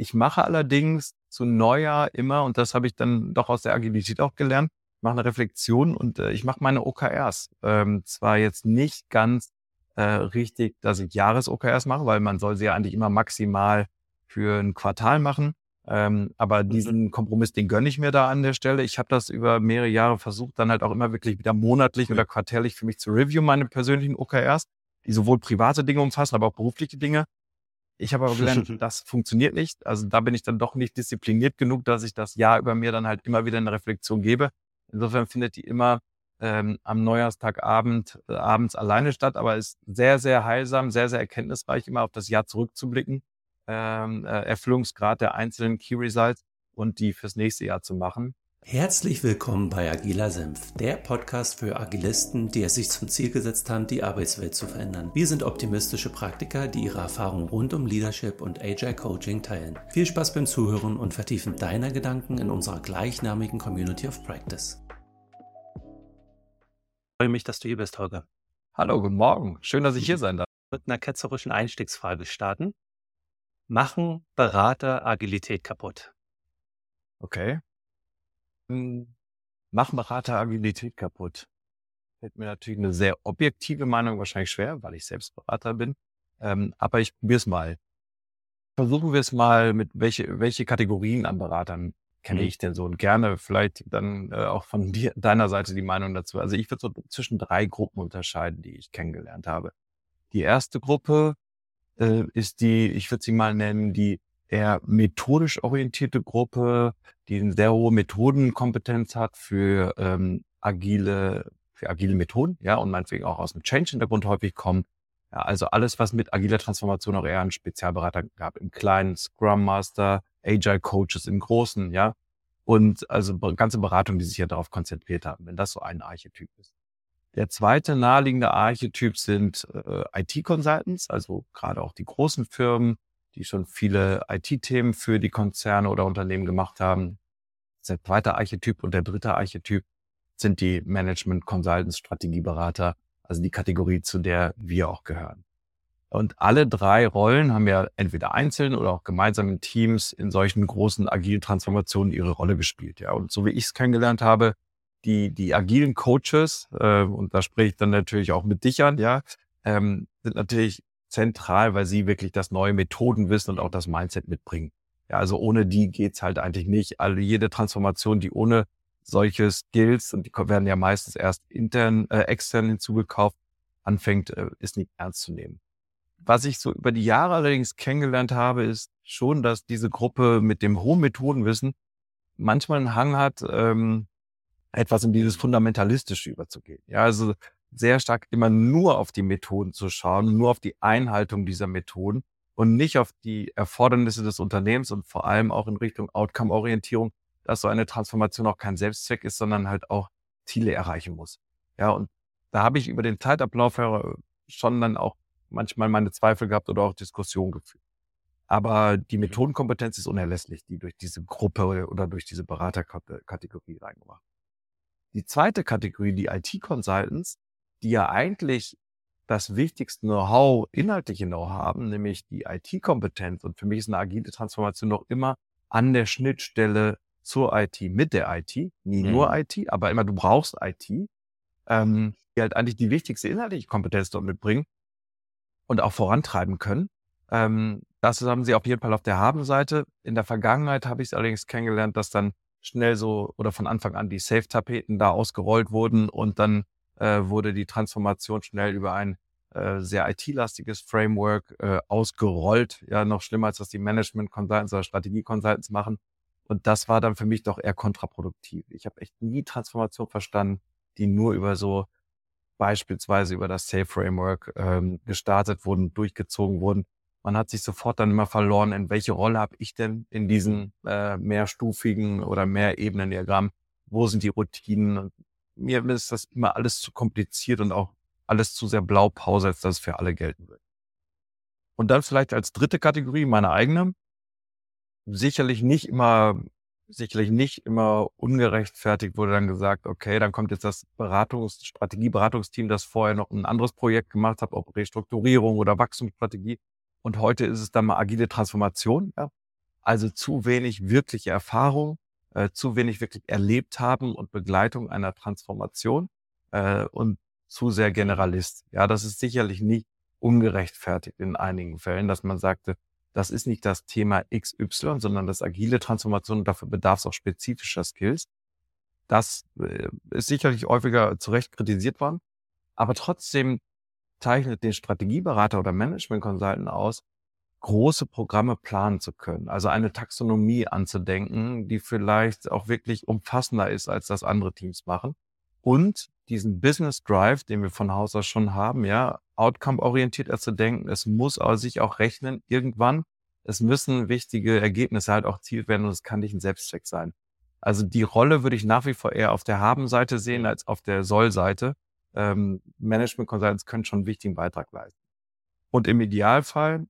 Ich mache allerdings zu Neujahr immer, und das habe ich dann doch aus der Agilität auch gelernt, mache eine Reflexion und äh, ich mache meine OKRs. Ähm, zwar jetzt nicht ganz äh, richtig, dass ich Jahres-OKRs mache, weil man soll sie ja eigentlich immer maximal für ein Quartal machen. Ähm, aber mhm. diesen Kompromiss, den gönne ich mir da an der Stelle. Ich habe das über mehrere Jahre versucht, dann halt auch immer wirklich wieder monatlich oder quartärlich für mich zu review, meine persönlichen OKRs, die sowohl private Dinge umfassen, aber auch berufliche Dinge. Ich habe aber gelernt, das funktioniert nicht. Also da bin ich dann doch nicht diszipliniert genug, dass ich das Jahr über mir dann halt immer wieder eine Reflexion gebe. Insofern findet die immer ähm, am Neujahrstagabend äh, abends alleine statt, aber ist sehr, sehr heilsam, sehr, sehr erkenntnisreich, immer auf das Jahr zurückzublicken, ähm, äh, Erfüllungsgrad der einzelnen Key Results und die fürs nächste Jahr zu machen. Herzlich willkommen bei Agiler Senf, der Podcast für Agilisten, die es sich zum Ziel gesetzt haben, die Arbeitswelt zu verändern. Wir sind optimistische Praktiker, die ihre Erfahrungen rund um Leadership und Agile Coaching teilen. Viel Spaß beim Zuhören und Vertiefen deiner Gedanken in unserer gleichnamigen Community of Practice. Ich freue mich, dass du hier bist, Holger. Hallo, guten Morgen. Schön, dass ich hier sein darf. Mit einer ketzerischen Einstiegsfrage starten. Machen Berater Agilität kaputt? Okay. Machen Berater Agilität kaputt? Fällt mir natürlich eine sehr objektive Meinung wahrscheinlich schwer, weil ich selbst Berater bin. Ähm, aber ich probiere es mal. Versuchen wir es mal mit welche, welche Kategorien an Beratern kenne mhm. ich denn so und gerne vielleicht dann äh, auch von dir, deiner Seite die Meinung dazu. Also ich würde so zwischen drei Gruppen unterscheiden, die ich kennengelernt habe. Die erste Gruppe äh, ist die, ich würde sie mal nennen, die eher methodisch orientierte Gruppe, die eine sehr hohe Methodenkompetenz hat für ähm, agile, für agile Methoden, ja, und meinetwegen auch aus dem Change-Hintergrund häufig kommt. Ja, also alles, was mit agiler Transformation auch eher einen Spezialberater gab, im kleinen Scrum Master, Agile Coaches im Großen, ja. Und also ganze Beratungen, die sich ja darauf konzentriert haben, wenn das so ein Archetyp ist. Der zweite naheliegende Archetyp sind äh, IT-Consultants, also gerade auch die großen Firmen, die schon viele IT-Themen für die Konzerne oder Unternehmen gemacht haben. Der zweite Archetyp und der dritte Archetyp sind die Management Consultants, Strategieberater, also die Kategorie, zu der wir auch gehören. Und alle drei Rollen haben ja entweder einzeln oder auch gemeinsam in Teams in solchen großen agilen Transformationen ihre Rolle gespielt. Ja, und so wie ich es kennengelernt habe, die, die agilen Coaches, äh, und da spreche ich dann natürlich auch mit dich an, ja, ähm, sind natürlich zentral, weil sie wirklich das neue Methodenwissen und auch das Mindset mitbringen. Ja, also ohne die geht's halt eigentlich nicht. Also jede Transformation, die ohne solche Skills, und die werden ja meistens erst intern, äh, extern hinzugekauft, anfängt, äh, ist nicht ernst zu nehmen. Was ich so über die Jahre allerdings kennengelernt habe, ist schon, dass diese Gruppe mit dem hohen Methodenwissen manchmal einen Hang hat, ähm, etwas in dieses Fundamentalistische überzugehen. Ja, also sehr stark immer nur auf die Methoden zu schauen, nur auf die Einhaltung dieser Methoden und nicht auf die Erfordernisse des Unternehmens und vor allem auch in Richtung Outcome-Orientierung, dass so eine Transformation auch kein Selbstzweck ist, sondern halt auch Ziele erreichen muss. Ja, und da habe ich über den Zeitablauf schon dann auch manchmal meine Zweifel gehabt oder auch Diskussionen geführt. Aber die mhm. Methodenkompetenz ist unerlässlich, die durch diese Gruppe oder durch diese Beraterkategorie reingemacht. Die zweite Kategorie, die IT-Consultants, die ja eigentlich das wichtigste Know-how, inhaltliche Know-how haben, nämlich die IT-Kompetenz. Und für mich ist eine agile Transformation noch immer an der Schnittstelle zur IT, mit der IT, nie mhm. nur IT, aber immer du brauchst IT, ähm, die halt eigentlich die wichtigste inhaltliche Kompetenz dort mitbringen und auch vorantreiben können. Ähm, das haben sie auf jeden Fall auf der Habenseite. In der Vergangenheit habe ich es allerdings kennengelernt, dass dann schnell so oder von Anfang an die Safe-Tapeten da ausgerollt wurden und dann äh, wurde die Transformation schnell über ein äh, sehr IT-lastiges Framework äh, ausgerollt. Ja, noch schlimmer als das die Management Consultants oder Strategie Consultants machen. Und das war dann für mich doch eher kontraproduktiv. Ich habe echt nie Transformation verstanden, die nur über so beispielsweise über das Safe Framework ähm, gestartet wurden, durchgezogen wurden. Man hat sich sofort dann immer verloren, in welche Rolle habe ich denn in diesen äh, mehrstufigen oder mehr Ebenen Diagramm? Wo sind die Routinen? Mir ist das immer alles zu kompliziert und auch alles zu sehr Blaupause, als dass es für alle gelten wird. Und dann vielleicht als dritte Kategorie meine eigene. Sicherlich nicht immer, sicherlich nicht immer ungerechtfertigt wurde dann gesagt, okay, dann kommt jetzt das Beratungs-, Strategieberatungsteam, das vorher noch ein anderes Projekt gemacht hat, ob Restrukturierung oder Wachstumsstrategie. Und heute ist es dann mal agile Transformation. Ja. also zu wenig wirkliche Erfahrung, äh, zu wenig wirklich erlebt haben und Begleitung einer Transformation äh, und zu sehr Generalist. Ja, das ist sicherlich nicht ungerechtfertigt in einigen Fällen, dass man sagte, das ist nicht das Thema XY, sondern das agile Transformation und dafür bedarf es auch spezifischer Skills. Das äh, ist sicherlich häufiger zu Recht kritisiert worden, aber trotzdem zeichnet den Strategieberater oder Management Consultant aus, große Programme planen zu können. Also eine Taxonomie anzudenken, die vielleicht auch wirklich umfassender ist, als das andere Teams machen. Und diesen Business Drive, den wir von Haus aus schon haben, ja, outcome-orientierter zu denken. Es muss sich auch rechnen irgendwann. Es müssen wichtige Ergebnisse halt auch erzielt werden und es kann nicht ein Selbstzweck sein. Also die Rolle würde ich nach wie vor eher auf der Haben-Seite sehen als auf der Soll-Seite. Ähm, Management Consultants können schon einen wichtigen Beitrag leisten. Und im Idealfall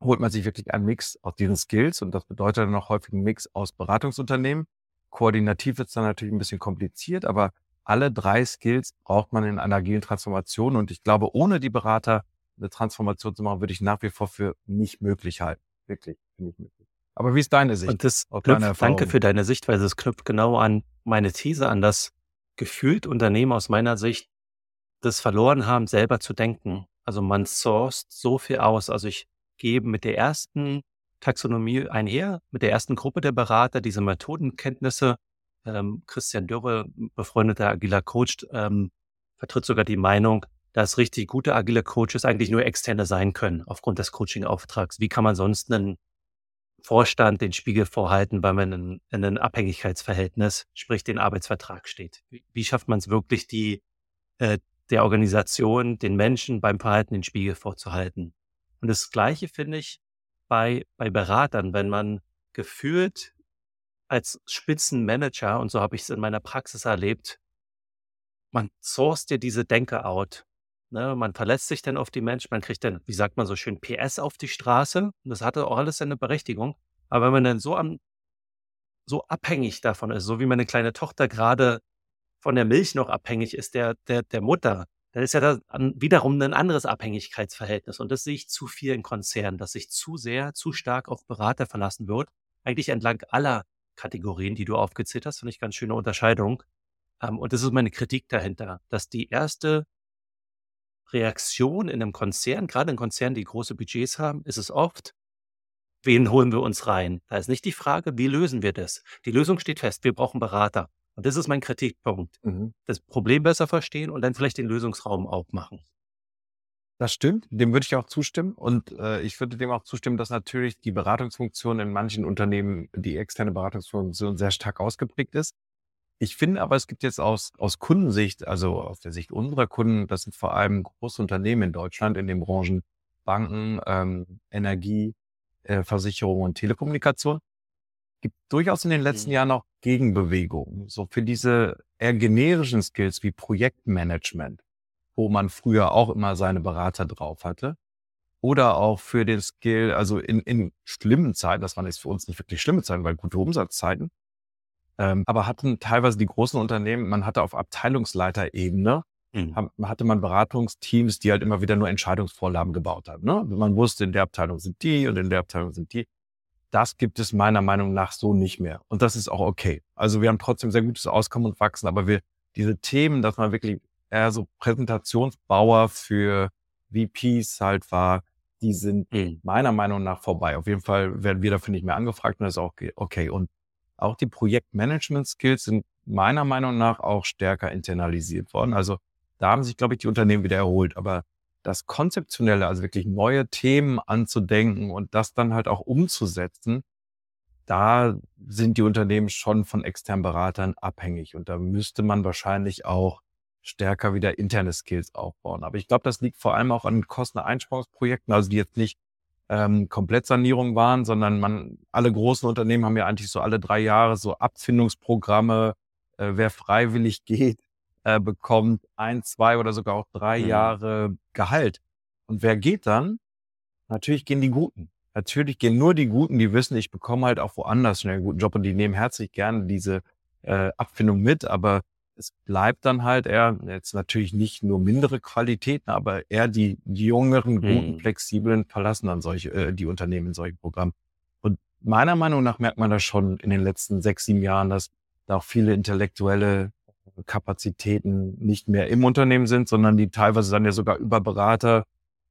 holt man sich wirklich einen Mix aus diesen Skills und das bedeutet dann auch häufig einen Mix aus Beratungsunternehmen. Koordinativ wird es dann natürlich ein bisschen kompliziert, aber alle drei Skills braucht man in einer agilen Transformation und ich glaube, ohne die Berater eine Transformation zu machen, würde ich nach wie vor für nicht möglich halten. Wirklich nicht möglich. Aber wie ist deine Sicht? Und das knüpft, danke für deine Sichtweise. Es knüpft genau an meine These an, dass gefühlt Unternehmen aus meiner Sicht das verloren haben, selber zu denken. Also man sourced so viel aus. Also ich gebe mit der ersten Taxonomie einher, mit der ersten Gruppe der Berater diese Methodenkenntnisse. Ähm, Christian Dürre, befreundeter agiler Coach, ähm, vertritt sogar die Meinung, dass richtig gute agile Coaches eigentlich nur externe sein können aufgrund des Coaching-Auftrags. Wie kann man sonst einen Vorstand den Spiegel vorhalten, weil man in, in einem Abhängigkeitsverhältnis, sprich den Arbeitsvertrag steht? Wie, wie schafft man es wirklich, die äh, der Organisation, den Menschen beim Verhalten den Spiegel vorzuhalten. Und das Gleiche finde ich bei, bei Beratern, wenn man gefühlt als Spitzenmanager, und so habe ich es in meiner Praxis erlebt, man sourced dir diese Denke out. Ne, man verlässt sich dann auf die Menschen, man kriegt dann, wie sagt man so schön, PS auf die Straße. Und das hatte auch alles seine Berechtigung. Aber wenn man dann so am, so abhängig davon ist, so wie meine kleine Tochter gerade von der Milch noch abhängig ist, der, der, der Mutter, dann ist ja da wiederum ein anderes Abhängigkeitsverhältnis. Und das sehe ich zu viel in Konzernen, dass sich zu sehr, zu stark auf Berater verlassen wird. Eigentlich entlang aller Kategorien, die du aufgezählt hast, finde ich ganz schöne Unterscheidung. Ähm, und das ist meine Kritik dahinter, dass die erste Reaktion in einem Konzern, gerade in Konzernen, die große Budgets haben, ist es oft, wen holen wir uns rein? Da ist nicht die Frage, wie lösen wir das? Die Lösung steht fest, wir brauchen Berater. Und das ist mein Kritikpunkt. Mhm. Das Problem besser verstehen und dann vielleicht den Lösungsraum aufmachen. Das stimmt, dem würde ich auch zustimmen. Und äh, ich würde dem auch zustimmen, dass natürlich die Beratungsfunktion in manchen Unternehmen, die externe Beratungsfunktion sehr stark ausgeprägt ist. Ich finde aber, es gibt jetzt aus, aus Kundensicht, also aus der Sicht unserer Kunden, das sind vor allem große Unternehmen in Deutschland in den Branchen Banken, ähm, Energie, äh, Versicherung und Telekommunikation, gibt durchaus in den letzten mhm. Jahren auch Gegenbewegungen. So für diese eher generischen Skills wie Projektmanagement, wo man früher auch immer seine Berater drauf hatte. Oder auch für den Skill, also in, in schlimmen Zeiten, das waren jetzt für uns nicht wirklich schlimme Zeiten, weil gute Umsatzzeiten, ähm, aber hatten teilweise die großen Unternehmen, man hatte auf Abteilungsleiterebene, mhm. hatte man Beratungsteams, die halt immer wieder nur Entscheidungsvorlagen gebaut haben. Ne? Man wusste, in der Abteilung sind die und in der Abteilung sind die. Das gibt es meiner Meinung nach so nicht mehr. Und das ist auch okay. Also wir haben trotzdem sehr gutes Auskommen und Wachsen, aber wir, diese Themen, dass man wirklich eher so Präsentationsbauer für VPs halt war, die sind mhm. meiner Meinung nach vorbei. Auf jeden Fall werden wir dafür nicht mehr angefragt und das ist auch okay. Und auch die Projektmanagement-Skills sind meiner Meinung nach auch stärker internalisiert worden. Also da haben sich, glaube ich, die Unternehmen wieder erholt. Aber das Konzeptionelle, also wirklich neue Themen anzudenken und das dann halt auch umzusetzen, da sind die Unternehmen schon von externen Beratern abhängig. Und da müsste man wahrscheinlich auch stärker wieder interne Skills aufbauen. Aber ich glaube, das liegt vor allem auch an Kosteneinsparungsprojekten, also die jetzt nicht ähm, Komplettsanierung waren, sondern man, alle großen Unternehmen haben ja eigentlich so alle drei Jahre so Abfindungsprogramme, äh, wer freiwillig geht, äh, bekommt ein, zwei oder sogar auch drei mhm. Jahre Gehalt. Und wer geht dann? Natürlich gehen die Guten. Natürlich gehen nur die Guten, die wissen, ich bekomme halt auch woanders schnell einen guten Job und die nehmen herzlich gerne diese äh, Abfindung mit, aber es bleibt dann halt eher, jetzt natürlich nicht nur mindere Qualitäten, aber eher die, die jüngeren, guten, mhm. flexiblen verlassen dann solche, äh, die Unternehmen in solchen Programmen. Und meiner Meinung nach merkt man das schon in den letzten sechs, sieben Jahren, dass da auch viele intellektuelle Kapazitäten nicht mehr im Unternehmen sind, sondern die teilweise dann ja sogar über Berater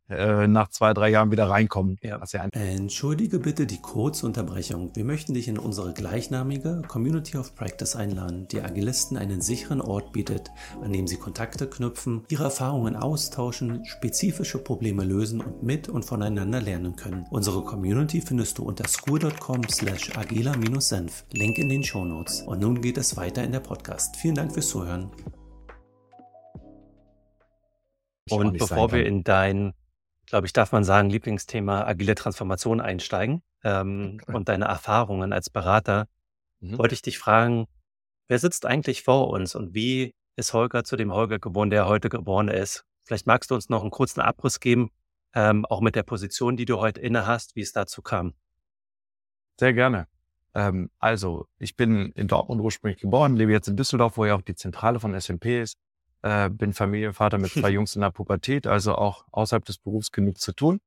äh, nach zwei, drei Jahren wieder reinkommen. Ja. ja Entschuldige bitte die kurze Unterbrechung. Wir möchten dich in unsere gleichnamige Community of Practice einladen, die Agilisten einen sicheren Ort bietet, an dem sie Kontakte knüpfen, ihre Erfahrungen austauschen, spezifische Probleme lösen und mit und voneinander lernen können. Unsere Community findest du unter school.com slash agila-senf. Link in den Show Notes. Und nun geht es weiter in der Podcast. Vielen Dank fürs Zuhören. Und bevor wir in dein glaube ich, darf man sagen, Lieblingsthema agile Transformation einsteigen ähm, und deine Erfahrungen als Berater, mhm. wollte ich dich fragen, wer sitzt eigentlich vor uns und wie ist Holger zu dem Holger geworden, der heute geboren ist? Vielleicht magst du uns noch einen kurzen Abriss geben, ähm, auch mit der Position, die du heute inne hast, wie es dazu kam. Sehr gerne. Ähm, also, ich bin in Dortmund ursprünglich geboren, lebe jetzt in Düsseldorf, wo ja auch die Zentrale von SMP ist. Äh, bin Familienvater mit zwei Jungs in der Pubertät, also auch außerhalb des Berufs genug zu tun.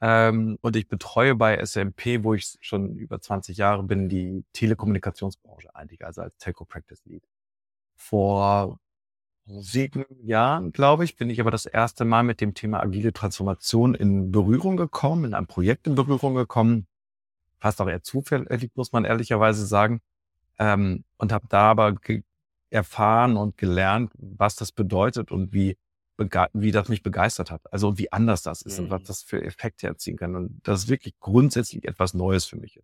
Ähm, und ich betreue bei SMP, wo ich schon über 20 Jahre bin, die Telekommunikationsbranche eigentlich, also als Telco Practice Lead. Vor sieben Jahren, glaube ich, bin ich aber das erste Mal mit dem Thema agile Transformation in Berührung gekommen, in einem Projekt in Berührung gekommen. Fast auch eher zufällig, muss man ehrlicherweise sagen. Ähm, und habe da aber erfahren und gelernt, was das bedeutet und wie, wie das mich begeistert hat. Also wie anders das ist mhm. und was mhm. das für Effekte erzielen kann. Und das ist wirklich grundsätzlich etwas Neues für mich.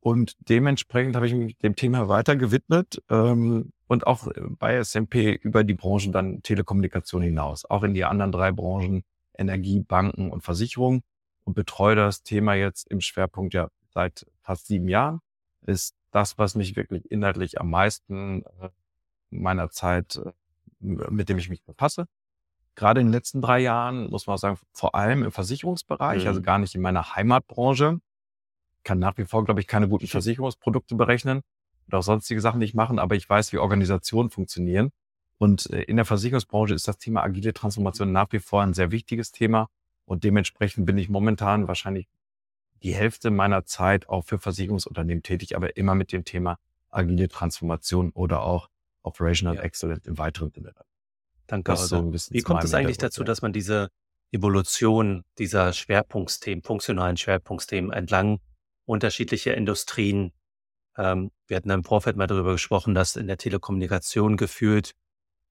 Und dementsprechend habe ich mich dem Thema weiter gewidmet ähm, und auch bei SMP über die Branchen dann Telekommunikation hinaus, auch in die anderen drei Branchen Energie, Banken und Versicherung und betreue das Thema jetzt im Schwerpunkt ja seit fast sieben Jahren. Ist das, was mich wirklich inhaltlich am meisten äh, meiner Zeit, äh, mit dem ich mich befasse. Gerade in den letzten drei Jahren, muss man auch sagen, vor allem im Versicherungsbereich, also mhm. also gar nicht in meiner Heimatbranche. Kann nach wie vor, glaube ich, keine guten Versicherungsprodukte berechnen oder auch sonstige Sachen nicht machen, aber ich weiß, wie Organisationen funktionieren. Und äh, in der Versicherungsbranche ist das Thema agile Transformation nach wie vor ein sehr wichtiges Thema. Und dementsprechend bin ich momentan wahrscheinlich die Hälfte meiner Zeit auch für Versicherungsunternehmen tätig, aber immer mit dem Thema agile Transformation oder auch Operational ja. Excellence im weiteren Sinne. Danke. So ein bisschen Wie kommt es eigentlich dazu, dass man diese Evolution dieser Schwerpunktsthemen, funktionalen Schwerpunktsthemen entlang unterschiedlicher Industrien, ähm, wir hatten im Vorfeld mal darüber gesprochen, dass in der Telekommunikation gefühlt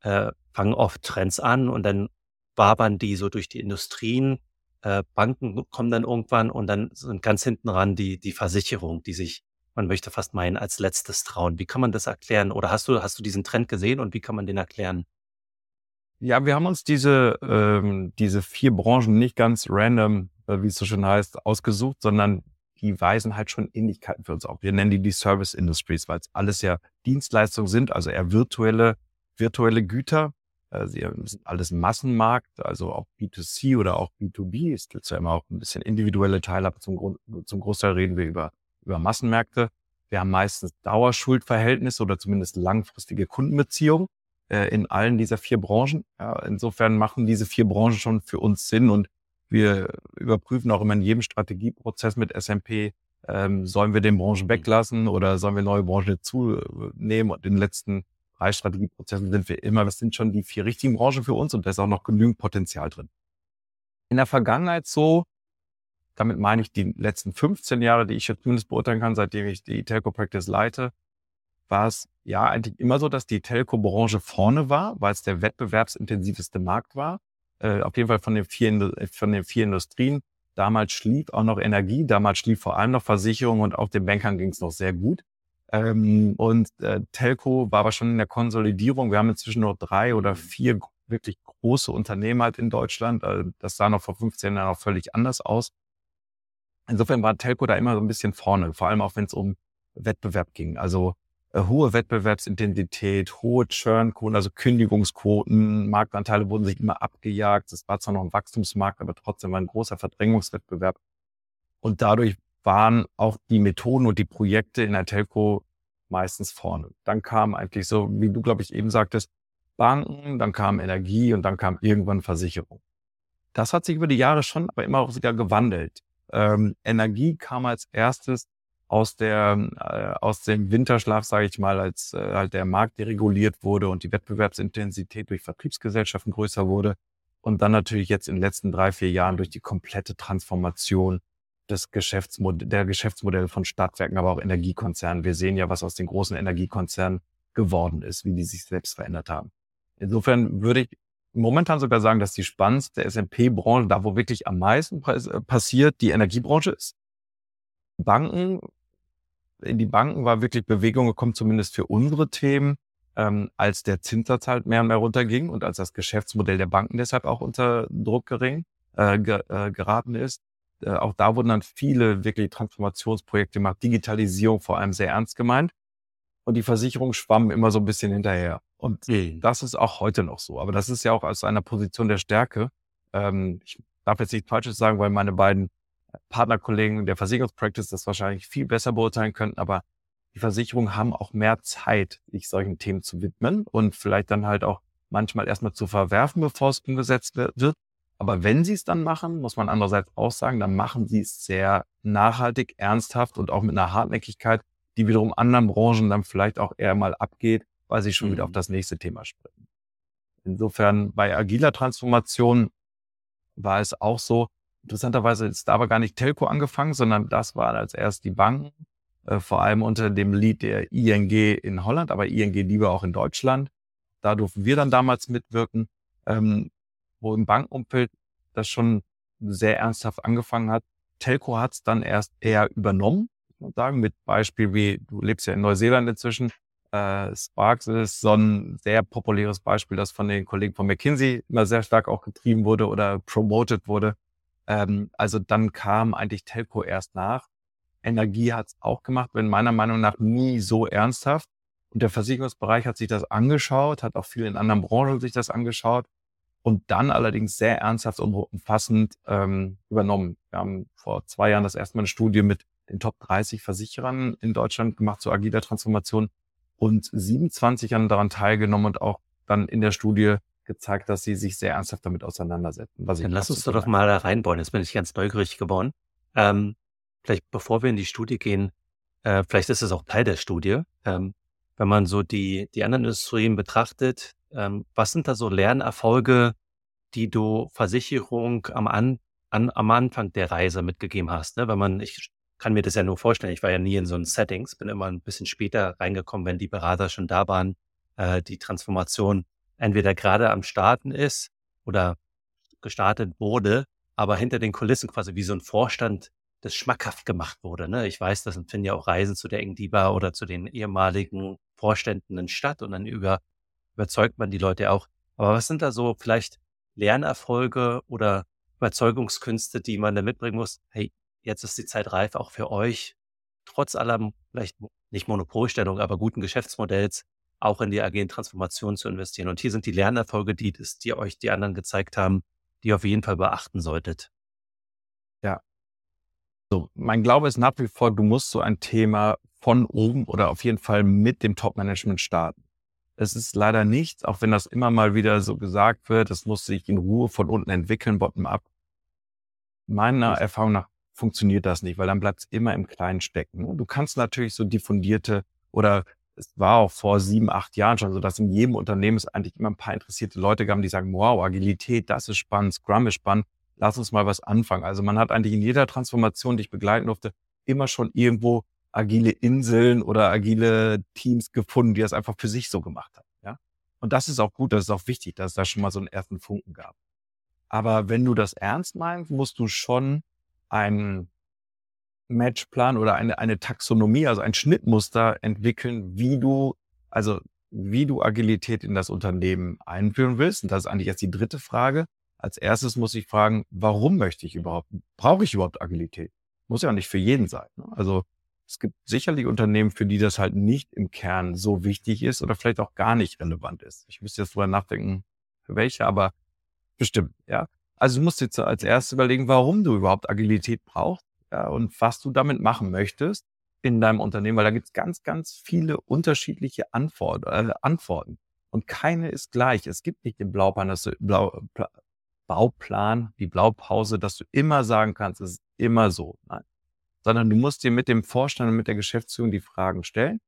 äh, fangen oft Trends an und dann wabern die so durch die Industrien. Äh, Banken kommen dann irgendwann und dann sind ganz hinten ran die, die Versicherung, die sich man möchte fast meinen, als letztes trauen. Wie kann man das erklären? Oder hast du, hast du diesen Trend gesehen und wie kann man den erklären? Ja, wir haben uns diese, ähm, diese vier Branchen nicht ganz random, äh, wie es so schön heißt, ausgesucht, sondern die weisen halt schon Ähnlichkeiten für uns auf. Wir nennen die die Service Industries, weil es alles ja Dienstleistungen sind, also eher virtuelle, virtuelle Güter. Äh, sie sind alles Massenmarkt, also auch B2C oder auch B2B. Es gibt ja immer auch ein bisschen individuelle Teile, aber zum, Grund, zum Großteil reden wir über über Massenmärkte. Wir haben meistens Dauerschuldverhältnisse oder zumindest langfristige Kundenbeziehungen äh, in allen dieser vier Branchen. Ja, insofern machen diese vier Branchen schon für uns Sinn und wir überprüfen auch immer in jedem Strategieprozess mit SMP, ähm, sollen wir den Branchen weglassen oder sollen wir neue Branchen zunehmen? Und in den letzten drei Strategieprozessen sind wir immer, das sind schon die vier richtigen Branchen für uns und da ist auch noch genügend Potenzial drin. In der Vergangenheit so, damit meine ich die letzten 15 Jahre, die ich jetzt zumindest beurteilen kann, seitdem ich die Telco Practice leite, war es ja eigentlich immer so, dass die Telco-Branche vorne war, weil es der wettbewerbsintensivste Markt war. Äh, auf jeden Fall von den vier, von den vier Industrien. Damals schlief auch noch Energie, damals schlief vor allem noch Versicherung und auch den Bankern ging es noch sehr gut. Ähm, und äh, Telco war aber schon in der Konsolidierung. Wir haben inzwischen noch drei oder vier wirklich große Unternehmen halt in Deutschland. Äh, das sah noch vor 15 Jahren noch völlig anders aus. Insofern war Telco da immer so ein bisschen vorne, vor allem auch wenn es um Wettbewerb ging. Also äh, hohe Wettbewerbsintensität, hohe Churnquoten, also Kündigungsquoten, Marktanteile wurden sich immer abgejagt. Es war zwar noch ein Wachstumsmarkt, aber trotzdem war ein großer Verdrängungswettbewerb. Und dadurch waren auch die Methoden und die Projekte in der Telco meistens vorne. Dann kam eigentlich so, wie du, glaube ich, eben sagtest, Banken, dann kam Energie und dann kam irgendwann Versicherung. Das hat sich über die Jahre schon aber immer auch wieder gewandelt. Ähm, Energie kam als erstes aus der äh, aus dem Winterschlaf, sage ich mal, als äh, halt der Markt dereguliert wurde und die Wettbewerbsintensität durch Vertriebsgesellschaften größer wurde und dann natürlich jetzt in den letzten drei vier Jahren durch die komplette Transformation des Geschäftsmod der Geschäftsmodelle von Stadtwerken, aber auch Energiekonzernen. Wir sehen ja, was aus den großen Energiekonzernen geworden ist, wie die sich selbst verändert haben. Insofern würde ich momentan sogar sagen, dass die spannendste S&P-Branche, da wo wirklich am meisten passiert, die Energiebranche ist. Banken in die Banken war wirklich Bewegung gekommen, zumindest für unsere Themen, ähm, als der Zinssatz halt mehr und mehr runterging und als das Geschäftsmodell der Banken deshalb auch unter Druck gering, äh, ge, äh, geraten ist. Äh, auch da wurden dann viele wirklich Transformationsprojekte gemacht, Digitalisierung vor allem sehr ernst gemeint. Und die Versicherung schwamm immer so ein bisschen hinterher. Und mhm. das ist auch heute noch so. Aber das ist ja auch aus einer Position der Stärke. Ähm, ich darf jetzt nichts Falsches sagen, weil meine beiden Partnerkollegen der Versicherungspractice das wahrscheinlich viel besser beurteilen könnten, aber die Versicherungen haben auch mehr Zeit, sich solchen Themen zu widmen und vielleicht dann halt auch manchmal erstmal zu verwerfen, bevor es umgesetzt wird. Aber wenn sie es dann machen, muss man andererseits auch sagen, dann machen sie es sehr nachhaltig, ernsthaft und auch mit einer Hartnäckigkeit, die wiederum anderen Branchen dann vielleicht auch eher mal abgeht, weil sie schon mhm. wieder auf mhm. das nächste Thema springen. Insofern bei agiler Transformation war es auch so, Interessanterweise ist da aber gar nicht Telco angefangen, sondern das war als erst die Banken, äh, vor allem unter dem Lied der ING in Holland, aber ING lieber auch in Deutschland. Da durften wir dann damals mitwirken, ähm, wo im Bankenumfeld das schon sehr ernsthaft angefangen hat. Telco hat es dann erst eher übernommen, muss man sagen, mit Beispiel wie, du lebst ja in Neuseeland inzwischen, äh, Sparks ist so ein sehr populäres Beispiel, das von den Kollegen von McKinsey immer sehr stark auch getrieben wurde oder promoted wurde. Ähm, also dann kam eigentlich Telco erst nach. Energie hat es auch gemacht, wenn meiner Meinung nach nie so ernsthaft. Und der Versicherungsbereich hat sich das angeschaut, hat auch viel in anderen Branchen sich das angeschaut und dann allerdings sehr ernsthaft und umfassend ähm, übernommen. Wir haben vor zwei Jahren das erste Mal eine Studie mit den Top 30 Versicherern in Deutschland gemacht zur agiler Transformation und 27 haben daran teilgenommen und auch dann in der Studie gezeigt, dass sie sich sehr ernsthaft damit auseinandersetzen. Dann lass uns doch mal da reinbauen. Jetzt bin ich ganz neugierig geworden. Ähm, vielleicht bevor wir in die Studie gehen, äh, vielleicht ist es auch Teil der Studie. Ähm, wenn man so die, die anderen Industrien betrachtet, ähm, was sind da so Lernerfolge, die du Versicherung am, an, an, am Anfang der Reise mitgegeben hast? Ne? Wenn man, ich kann mir das ja nur vorstellen, ich war ja nie in so einem Settings, bin immer ein bisschen später reingekommen, wenn die Berater schon da waren, äh, die Transformation entweder gerade am Starten ist oder gestartet wurde, aber hinter den Kulissen quasi wie so ein Vorstand das schmackhaft gemacht wurde. Ne? Ich weiß, das finden ja auch Reisen zu der Engdiba oder zu den ehemaligen Vorständen in Stadt und dann über, überzeugt man die Leute auch. Aber was sind da so vielleicht Lernerfolge oder Überzeugungskünste, die man da mitbringen muss? Hey, jetzt ist die Zeit reif auch für euch, trotz aller vielleicht nicht Monopolstellung, aber guten Geschäftsmodells auch in die agilen Transformation zu investieren. Und hier sind die Lernerfolge, die, die euch die anderen gezeigt haben, die ihr auf jeden Fall beachten solltet. Ja. So, mein Glaube ist nach wie vor, du musst so ein Thema von oben oder auf jeden Fall mit dem Top-Management starten. Es ist leider nichts, auch wenn das immer mal wieder so gesagt wird, es muss sich in Ruhe von unten entwickeln, bottom-up. Meiner Erfahrung nach funktioniert das nicht, weil dann bleibt es immer im Kleinen stecken. Du kannst natürlich so diffundierte oder es war auch vor sieben, acht Jahren schon so, dass in jedem Unternehmen es eigentlich immer ein paar interessierte Leute gab, die sagen, wow, Agilität, das ist spannend, Scrum ist spannend, lass uns mal was anfangen. Also man hat eigentlich in jeder Transformation, die ich begleiten durfte, immer schon irgendwo agile Inseln oder agile Teams gefunden, die das einfach für sich so gemacht haben. Ja? Und das ist auch gut, das ist auch wichtig, dass es da schon mal so einen ersten Funken gab. Aber wenn du das ernst meinst, musst du schon einen Matchplan oder eine, eine Taxonomie, also ein Schnittmuster entwickeln, wie du, also wie du Agilität in das Unternehmen einführen willst. Und das ist eigentlich jetzt die dritte Frage. Als erstes muss ich fragen, warum möchte ich überhaupt, brauche ich überhaupt Agilität? Muss ja nicht für jeden sein. Ne? Also es gibt sicherlich Unternehmen, für die das halt nicht im Kern so wichtig ist oder vielleicht auch gar nicht relevant ist. Ich müsste jetzt drüber nachdenken, für welche, aber bestimmt, ja. Also du musst jetzt als erstes überlegen, warum du überhaupt Agilität brauchst ja, und was du damit machen möchtest in deinem Unternehmen, weil da gibt es ganz, ganz viele unterschiedliche Antwort, äh, Antworten. Und keine ist gleich. Es gibt nicht den Blauplan, dass du, Blau, Bauplan, die Blaupause, dass du immer sagen kannst, es ist immer so. Nein. sondern du musst dir mit dem Vorstand und mit der Geschäftsführung die Fragen stellen.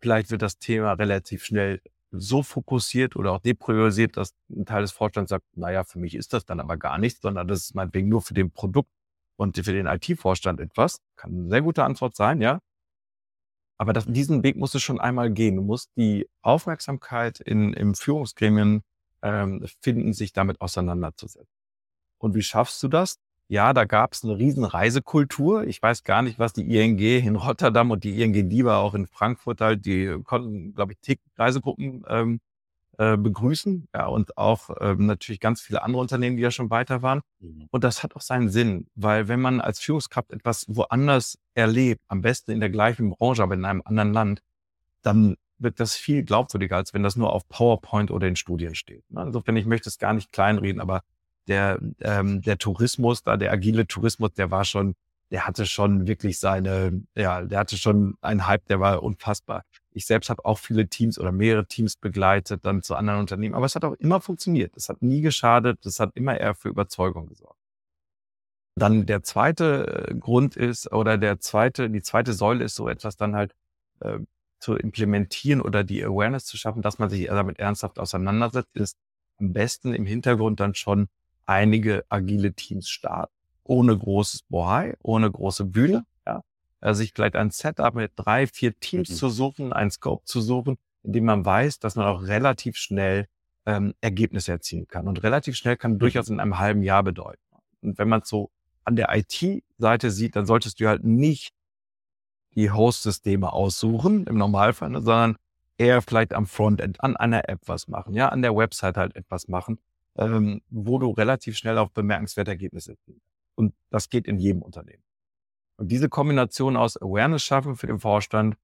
Vielleicht wird das Thema relativ schnell so fokussiert oder auch depriorisiert, dass ein Teil des Vorstands sagt, naja, für mich ist das dann aber gar nichts, sondern das ist meinetwegen nur für den Produkt und für den IT-Vorstand etwas. Kann eine sehr gute Antwort sein, ja. Aber das, diesen Weg musst du schon einmal gehen. Du musst die Aufmerksamkeit in, im Führungsgremien ähm, finden, sich damit auseinanderzusetzen. Und wie schaffst du das? Ja, da gab es eine riesen Reisekultur. Ich weiß gar nicht, was die ING in Rotterdam und die ING DIBA auch in Frankfurt halt, die konnten, glaube ich, Tick Reisegruppen ähm, äh, begrüßen. Ja, und auch ähm, natürlich ganz viele andere Unternehmen, die ja schon weiter waren. Mhm. Und das hat auch seinen Sinn, weil wenn man als Führungskraft etwas woanders erlebt, am besten in der gleichen Branche, aber in einem anderen Land, dann wird das viel glaubwürdiger, als wenn das nur auf PowerPoint oder in Studien steht. Ne? Insofern, ich möchte es gar nicht kleinreden, aber der, ähm, der Tourismus, da der agile Tourismus, der war schon, der hatte schon wirklich seine, ja, der hatte schon einen Hype, der war unfassbar. Ich selbst habe auch viele Teams oder mehrere Teams begleitet, dann zu anderen Unternehmen, aber es hat auch immer funktioniert. Es hat nie geschadet, es hat immer eher für Überzeugung gesorgt. Dann der zweite äh, Grund ist, oder der zweite, die zweite Säule ist so etwas dann halt äh, zu implementieren oder die Awareness zu schaffen, dass man sich damit ernsthaft auseinandersetzt, ist am besten im Hintergrund dann schon einige agile Teams starten. Ohne großes Bohai, ohne große Bühne, ja. Also sich vielleicht ein Setup mit drei, vier Teams mhm. zu suchen, ein Scope zu suchen, in dem man weiß, dass man auch relativ schnell ähm, Ergebnisse erzielen kann. Und relativ schnell kann mhm. durchaus in einem halben Jahr bedeuten. Und wenn man so an der IT-Seite sieht, dann solltest du halt nicht die Host-Systeme aussuchen im Normalfall, sondern eher vielleicht am Frontend, an einer App was machen, ja, an der Website halt etwas machen ähm, wo du relativ schnell auf bemerkenswerte Ergebnisse ziehst. Und das geht in jedem Unternehmen. Und diese Kombination aus Awareness schaffen für den Vorstand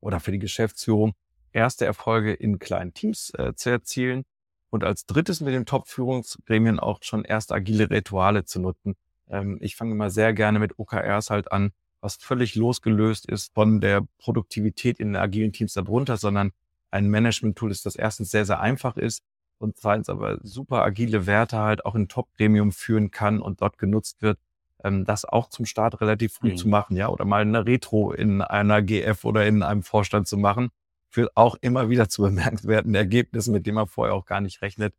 oder für die Geschäftsführung, erste Erfolge in kleinen Teams äh, zu erzielen und als drittes mit den Top-Führungsgremien auch schon erste agile Rituale zu nutzen. Ähm, ich fange immer sehr gerne mit OKRs halt an, was völlig losgelöst ist von der Produktivität in den agilen Teams darunter, sondern ein Management-Tool ist, das erstens sehr, sehr einfach ist, und zweitens aber super agile Werte halt auch in Top-Gremium führen kann und dort genutzt wird, ähm, das auch zum Start relativ früh mhm. zu machen, ja, oder mal eine Retro in einer GF oder in einem Vorstand zu machen, führt auch immer wieder zu bemerkenswerten Ergebnissen, mit denen man vorher auch gar nicht rechnet.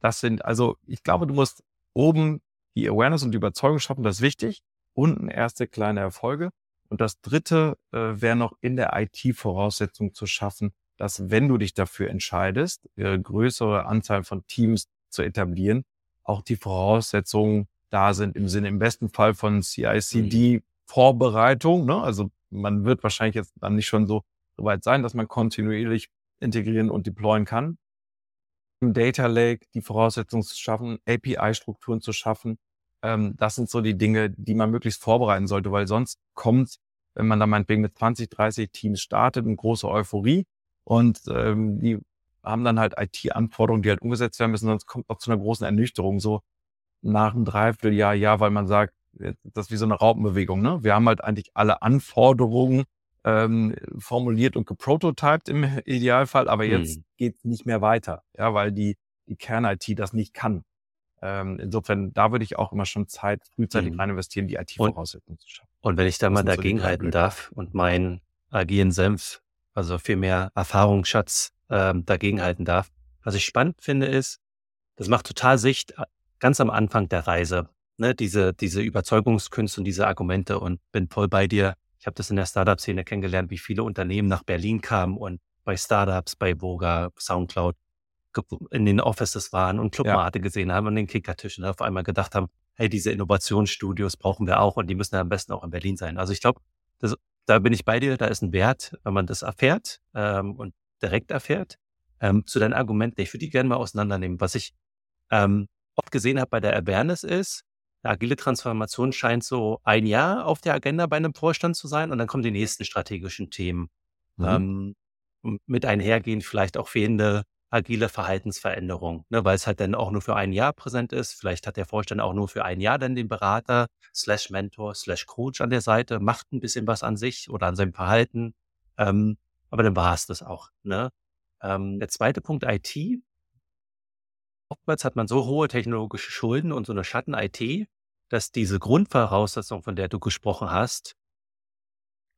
Das sind, also ich glaube, du musst oben die Awareness und die Überzeugung schaffen, das ist wichtig. Unten erste kleine Erfolge. Und das dritte äh, wäre noch in der IT Voraussetzung zu schaffen, dass wenn du dich dafür entscheidest, eine größere Anzahl von Teams zu etablieren, auch die Voraussetzungen da sind im Sinne im besten Fall von CICD-Vorbereitung. Mhm. Ne? Also man wird wahrscheinlich jetzt dann nicht schon so, so weit sein, dass man kontinuierlich integrieren und deployen kann. Im Data Lake die Voraussetzungen zu schaffen, API-Strukturen zu schaffen. Ähm, das sind so die Dinge, die man möglichst vorbereiten sollte, weil sonst kommt, wenn man da meinetwegen mit 20, 30 Teams startet, eine große Euphorie und ähm, die haben dann halt IT-Anforderungen, die halt umgesetzt werden müssen, sonst kommt auch zu einer großen Ernüchterung so nach einem Dreivierteljahr, ja, weil man sagt, das ist wie so eine Raupenbewegung. Ne? Wir haben halt eigentlich alle Anforderungen ähm, formuliert und geprototyped im Idealfall, aber jetzt hm. geht nicht mehr weiter, ja, weil die, die Kern-IT das nicht kann. Ähm, insofern, da würde ich auch immer schon Zeit, frühzeitig hm. rein investieren, die IT-Voraussetzungen zu schaffen. Und wenn ich da mal dagegen so halten darf und meinen agilen Senf also viel mehr Erfahrungsschatz ähm, dagegenhalten darf. Was ich spannend finde, ist, das macht total Sicht äh, ganz am Anfang der Reise, ne, diese, diese Überzeugungskünste und diese Argumente und bin voll bei dir. Ich habe das in der Startup-Szene kennengelernt, wie viele Unternehmen nach Berlin kamen und bei Startups, bei Voga, Soundcloud in den Offices waren und Clubmate ja. gesehen haben und den Kickertischen auf einmal gedacht haben, hey, diese Innovationsstudios brauchen wir auch und die müssen ja am besten auch in Berlin sein. Also ich glaube, das da bin ich bei dir, da ist ein Wert, wenn man das erfährt ähm, und direkt erfährt. Ähm, zu deinen Argumenten, ich würde die gerne mal auseinandernehmen. Was ich ähm, oft gesehen habe bei der Awareness ist, eine agile Transformation scheint so ein Jahr auf der Agenda bei einem Vorstand zu sein und dann kommen die nächsten strategischen Themen. Mhm. Ähm, mit einhergehen vielleicht auch fehlende agile Verhaltensveränderung, ne, weil es halt dann auch nur für ein Jahr präsent ist. Vielleicht hat der Vorstand auch nur für ein Jahr dann den Berater slash Mentor slash Coach an der Seite, macht ein bisschen was an sich oder an seinem Verhalten. Ähm, aber dann war es das auch. Ne? Ähm, der zweite Punkt IT. Oftmals hat man so hohe technologische Schulden und so eine Schatten-IT, dass diese Grundvoraussetzung, von der du gesprochen hast,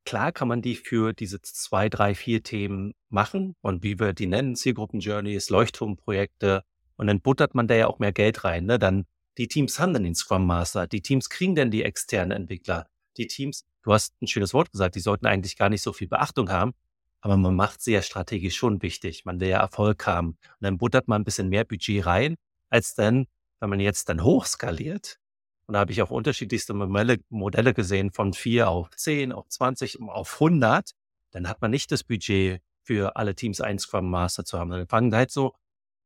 klar kann man die für diese zwei, drei, vier Themen machen und wie wir die nennen, Zielgruppen-Journeys, Leuchtturmprojekte und dann buttert man da ja auch mehr Geld rein. Ne? Dann die Teams haben dann den Scrum Master, die Teams kriegen dann die externen Entwickler, die Teams, du hast ein schönes Wort gesagt, die sollten eigentlich gar nicht so viel Beachtung haben, aber man macht sie ja strategisch schon wichtig. Man will ja Erfolg haben. Und dann buttert man ein bisschen mehr Budget rein, als dann, wenn man jetzt dann hochskaliert. Und da habe ich auch unterschiedlichste Modelle, gesehen, von vier auf zehn, auf 20, auf 100. Dann hat man nicht das Budget für alle Teams ein Scrum Master zu haben. Dann fangen halt so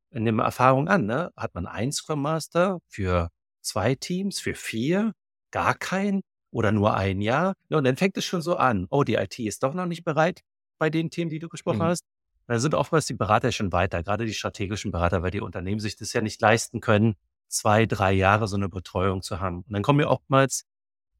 in der Erfahrung an, ne? Hat man ein Scrum Master für zwei Teams, für vier, gar kein oder nur ein Jahr? Ja, und dann fängt es schon so an. Oh, die IT ist doch noch nicht bereit bei den Themen, die du gesprochen mhm. hast. Dann sind oftmals die Berater schon weiter, gerade die strategischen Berater, weil die Unternehmen sich das ja nicht leisten können, zwei, drei Jahre so eine Betreuung zu haben. Und dann kommen wir oftmals,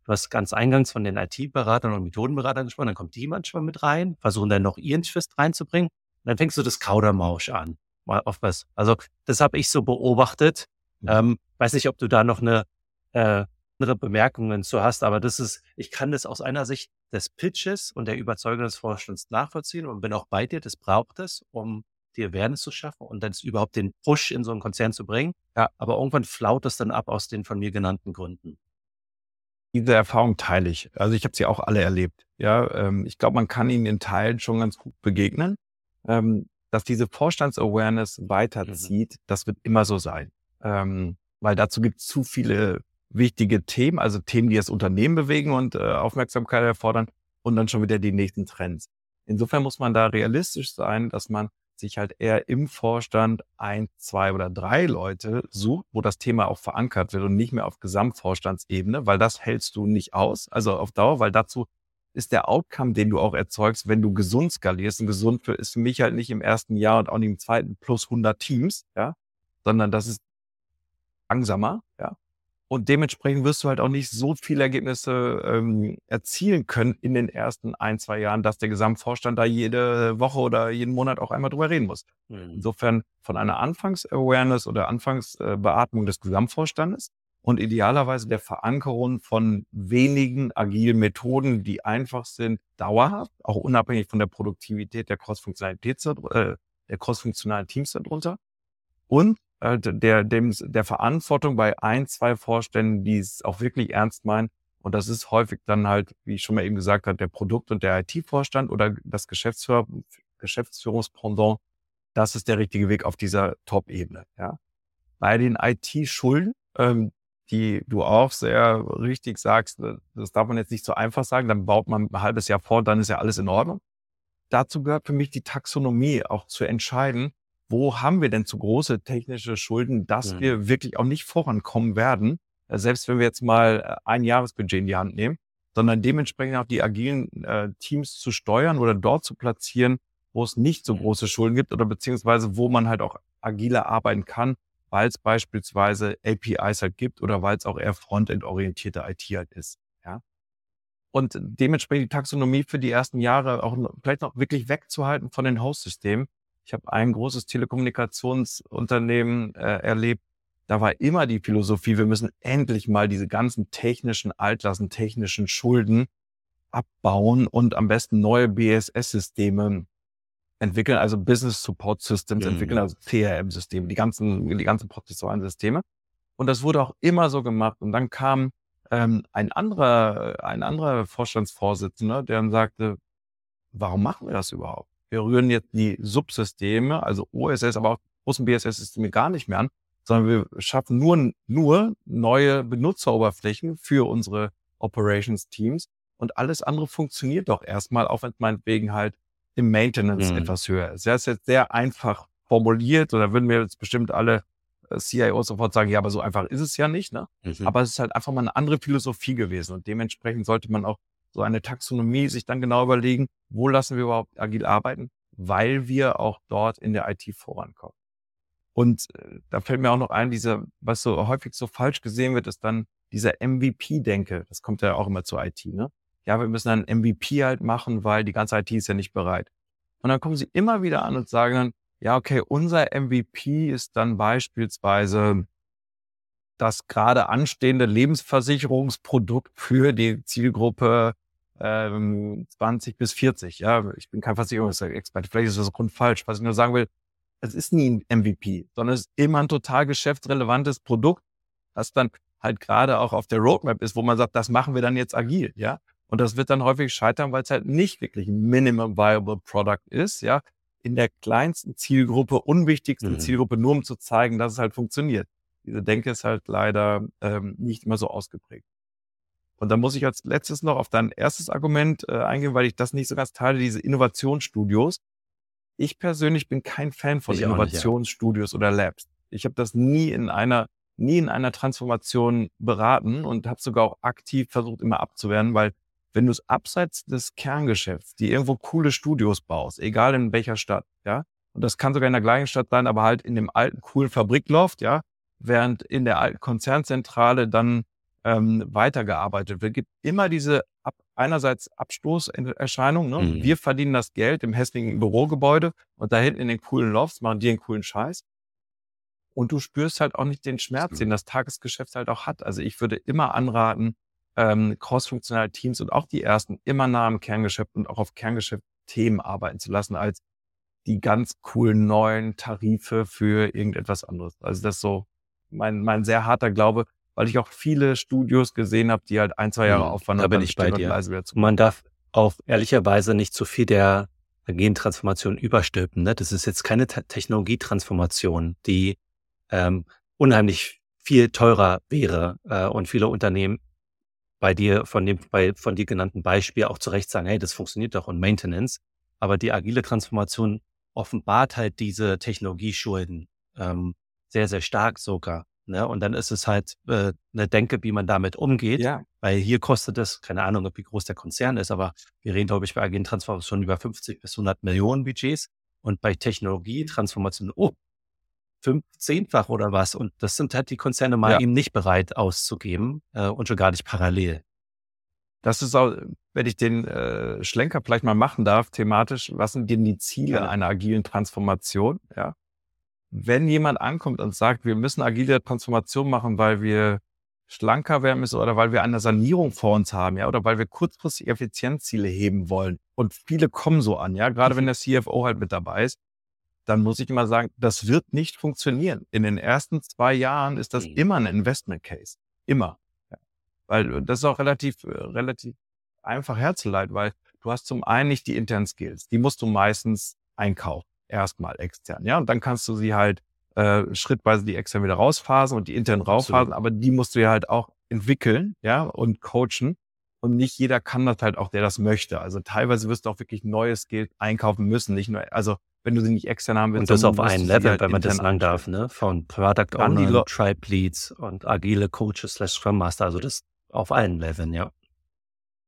du hast ganz eingangs von den IT-Beratern und Methodenberatern gesprochen, dann kommt die manchmal mit rein, versuchen dann noch ihren Twist reinzubringen. Und dann fängst du das Kaudermausch an mal oftmals. Also das habe ich so beobachtet. Mhm. Ähm, weiß nicht, ob du da noch eine äh, andere Bemerkungen zu hast, aber das ist, ich kann das aus einer Sicht des Pitches und der Überzeugung des Vorstands nachvollziehen und bin auch bei dir, das braucht es, um die Awareness zu schaffen und dann überhaupt den Push in so einen Konzern zu bringen. Ja. Aber irgendwann flaut es dann ab aus den von mir genannten Gründen. Diese Erfahrung teile ich. Also ich habe sie auch alle erlebt. Ja, ähm, ich glaube, man kann ihnen in Teilen schon ganz gut begegnen. Ähm, dass diese Vorstandsawareness weiterzieht, mhm. das wird immer so sein. Ähm, weil dazu gibt es zu viele wichtige Themen, also Themen, die das Unternehmen bewegen und äh, Aufmerksamkeit erfordern und dann schon wieder die nächsten Trends. Insofern muss man da realistisch sein, dass man sich halt eher im Vorstand ein, zwei oder drei Leute sucht, wo das Thema auch verankert wird und nicht mehr auf Gesamtvorstandsebene, weil das hältst du nicht aus, also auf Dauer, weil dazu ist der Outcome, den du auch erzeugst, wenn du gesund skalierst. Und gesund für, ist für mich halt nicht im ersten Jahr und auch nicht im zweiten plus 100 Teams, ja, sondern das ist langsamer, ja. Und dementsprechend wirst du halt auch nicht so viele Ergebnisse ähm, erzielen können in den ersten ein, zwei Jahren, dass der Gesamtvorstand da jede Woche oder jeden Monat auch einmal drüber reden muss. Mhm. Insofern von einer Anfangs-Awareness oder Anfangsbeatmung des Gesamtvorstandes und idealerweise der Verankerung von wenigen agilen Methoden, die einfach sind, dauerhaft, auch unabhängig von der Produktivität der äh, der cross-funktionalen Teams darunter und äh, der, dem, der Verantwortung bei ein, zwei Vorständen, die es auch wirklich ernst meinen. Und das ist häufig dann halt, wie ich schon mal eben gesagt habe, der Produkt- und der IT-Vorstand oder das Geschäftsführer, Geschäftsführungspendant. Das ist der richtige Weg auf dieser Top-Ebene. Ja. Bei den IT-Schulden, ähm, die du auch sehr richtig sagst, äh, das darf man jetzt nicht so einfach sagen, dann baut man ein halbes Jahr vor, dann ist ja alles in Ordnung. Dazu gehört für mich die Taxonomie auch zu entscheiden, wo haben wir denn zu große technische Schulden, dass mhm. wir wirklich auch nicht vorankommen werden, äh, selbst wenn wir jetzt mal äh, ein Jahresbudget in die Hand nehmen, sondern dementsprechend auch die agilen äh, Teams zu steuern oder dort zu platzieren, wo es nicht so mhm. große Schulden gibt oder beziehungsweise wo man halt auch agiler arbeiten kann, weil es beispielsweise APIs halt gibt oder weil es auch eher Frontend-orientierte IT halt ist. Ja. Und dementsprechend die Taxonomie für die ersten Jahre auch vielleicht noch wirklich wegzuhalten von den Host-Systemen. Ich habe ein großes Telekommunikationsunternehmen äh, erlebt. Da war immer die Philosophie, wir müssen endlich mal diese ganzen technischen Altlassen, technischen Schulden abbauen und am besten neue BSS-Systeme entwickeln, also Business Support Systems mhm. entwickeln, also CRM-Systeme, die ganzen, die ganzen prozessualen Systeme. Und das wurde auch immer so gemacht. Und dann kam ähm, ein anderer, ein anderer Vorstandsvorsitzender, der dann sagte, warum machen wir das überhaupt? Wir rühren jetzt die Subsysteme, also OSS, aber auch großen BSS-Systeme gar nicht mehr an, sondern wir schaffen nur, nur neue Benutzeroberflächen für unsere Operations-Teams und alles andere funktioniert doch erstmal, auch wenn es meinetwegen halt im Maintenance mhm. etwas höher ist. Das ist jetzt sehr einfach formuliert oder würden wir jetzt bestimmt alle äh, CIOs sofort sagen, ja, aber so einfach ist es ja nicht. Ne? Mhm. Aber es ist halt einfach mal eine andere Philosophie gewesen und dementsprechend sollte man auch so eine Taxonomie sich dann genau überlegen, wo lassen wir überhaupt agil arbeiten, weil wir auch dort in der IT vorankommen. Und äh, da fällt mir auch noch ein, dieser, was so häufig so falsch gesehen wird, ist dann dieser MVP-Denke. Das kommt ja auch immer zur IT, ne? ja, wir müssen einen MVP halt machen, weil die ganze IT ist ja nicht bereit. Und dann kommen sie immer wieder an und sagen dann, ja, okay, unser MVP ist dann beispielsweise das gerade anstehende Lebensversicherungsprodukt für die Zielgruppe ähm, 20 bis 40. Ja, ich bin kein Versicherungsexperte. Vielleicht ist das grundfalsch. Was ich nur sagen will, es ist nie ein MVP, sondern es ist immer ein total geschäftsrelevantes Produkt, das dann halt gerade auch auf der Roadmap ist, wo man sagt, das machen wir dann jetzt agil, ja. Und das wird dann häufig scheitern, weil es halt nicht wirklich ein Minimum Viable Product ist, ja. In der kleinsten Zielgruppe, unwichtigsten mhm. Zielgruppe, nur um zu zeigen, dass es halt funktioniert. Diese Denke ist halt leider ähm, nicht immer so ausgeprägt. Und dann muss ich als letztes noch auf dein erstes Argument äh, eingehen, weil ich das nicht so ganz teile, diese Innovationsstudios. Ich persönlich bin kein Fan von ich Innovationsstudios ja. oder Labs. Ich habe das nie in einer nie in einer Transformation beraten und habe sogar auch aktiv versucht, immer abzuwehren, weil wenn du es abseits des Kerngeschäfts, die irgendwo coole Studios baust, egal in welcher Stadt, ja, und das kann sogar in der gleichen Stadt sein, aber halt in dem alten coolen Fabrikloft, ja, während in der alten Konzernzentrale dann ähm, weitergearbeitet wird, gibt immer diese ab, einerseits Abstoßerscheinung. Ne? Mhm. Wir verdienen das Geld im hässlichen Bürogebäude und da hinten in den coolen Lofts machen die einen coolen Scheiß. Und du spürst halt auch nicht den Schmerz, den das Tagesgeschäft halt auch hat. Also ich würde immer anraten, ähm, crossfunktionale Teams und auch die ersten immer nah am Kerngeschäft und auch auf Kerngeschäft-Themen arbeiten zu lassen, als die ganz coolen neuen Tarife für irgendetwas anderes. Also das ist so mein, mein sehr harter Glaube, weil ich auch viele Studios gesehen habe, die halt ein, zwei Jahre mhm, Aufwand da bin ich bei dir. Man darf auch ehrlicherweise nicht zu viel der Gentransformation überstülpen. Ne? Das ist jetzt keine Technologietransformation, die ähm, unheimlich viel teurer wäre äh, und viele Unternehmen bei dir von dem bei von dir genannten Beispiel auch zu Recht sagen, hey, das funktioniert doch und Maintenance. Aber die agile Transformation offenbart halt diese Technologieschulden ähm, sehr, sehr stark sogar. Ne? Und dann ist es halt äh, eine Denke, wie man damit umgeht. Ja. Weil hier kostet es, keine Ahnung, wie groß der Konzern ist, aber wir reden, glaube ich, bei agilen Transformation über 50 bis 100 Millionen Budgets. Und bei Technologietransformation, oh, fünf, zehnfach oder was. Und das sind halt die Konzerne mal ja. eben nicht bereit auszugeben äh, und schon gar nicht parallel. Das ist auch, wenn ich den äh, Schlenker vielleicht mal machen darf, thematisch, was sind denn die Ziele ja. einer agilen Transformation? Ja. Wenn jemand ankommt und sagt, wir müssen agile Transformation machen, weil wir schlanker werden müssen oder weil wir eine Sanierung vor uns haben, ja, oder weil wir kurzfristig Effizienzziele heben wollen. Und viele kommen so an, ja, gerade wenn der CFO halt mit dabei ist, dann muss ich immer sagen, das wird nicht funktionieren. In den ersten zwei Jahren ist das mhm. immer ein Investment Case. Immer. Ja. Weil äh, das ist auch relativ, äh, relativ einfach herzuleiten, weil du hast zum einen nicht die internen Skills. Die musst du meistens einkaufen. Erstmal extern. Ja. Und dann kannst du sie halt äh, schrittweise die extern wieder rausphasen und die intern raufphasen. Aber die musst du ja halt auch entwickeln, ja, und coachen. Und nicht jeder kann das halt auch, der das möchte. Also teilweise wirst du auch wirklich neues Geld einkaufen müssen. Nicht nur, also wenn du sie nicht extern haben willst. Und das auf einem Level, halt wenn man das sagen darf, ne? Von Product Owner, Tribe Leads und agile Coaches slash Scrum Master. Also das auf allen Leveln, ja.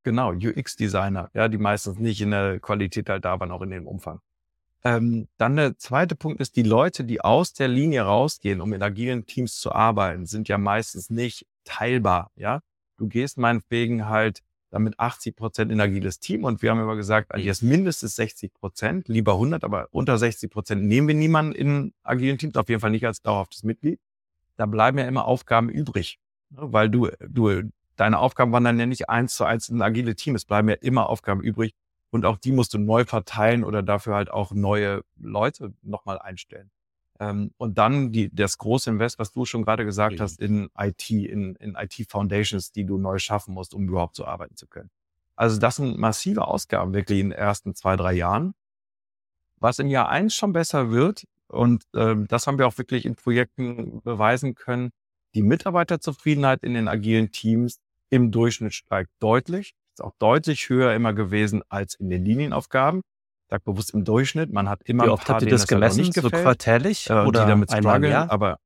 Genau, UX-Designer, ja, die meistens nicht in der Qualität halt da waren, auch in dem Umfang. Ähm, dann der zweite Punkt ist, die Leute, die aus der Linie rausgehen, um in agilen Teams zu arbeiten, sind ja meistens nicht teilbar, ja. Du gehst meinetwegen halt damit 80 Prozent in agiles Team. Und wir haben immer gesagt, jetzt mindestens 60 Prozent, lieber 100, aber unter 60 Prozent nehmen wir niemanden in agilen Teams, auf jeden Fall nicht als dauerhaftes Mitglied. Da bleiben ja immer Aufgaben übrig, ne? weil du, du, deine Aufgaben waren dann ja nicht eins zu eins in agile Team. Es bleiben ja immer Aufgaben übrig und auch die musst du neu verteilen oder dafür halt auch neue Leute nochmal einstellen. Ähm, und dann die, das große Invest, was du schon gerade gesagt mhm. hast, in IT, in, in IT-Foundations, die du neu schaffen musst, um überhaupt so arbeiten zu können. Also das sind massive Ausgaben wirklich in den ersten zwei, drei Jahren. Was im Jahr eins schon besser wird, und ähm, das haben wir auch wirklich in Projekten beweisen können, die Mitarbeiterzufriedenheit in den agilen Teams im Durchschnitt steigt deutlich. Ist auch deutlich höher immer gewesen als in den Linienaufgaben sag bewusst im Durchschnitt. Man hat immer Wie oft habt ihr das, das gemessen? Halt so quartärlich äh, oder die damit strugglen, aber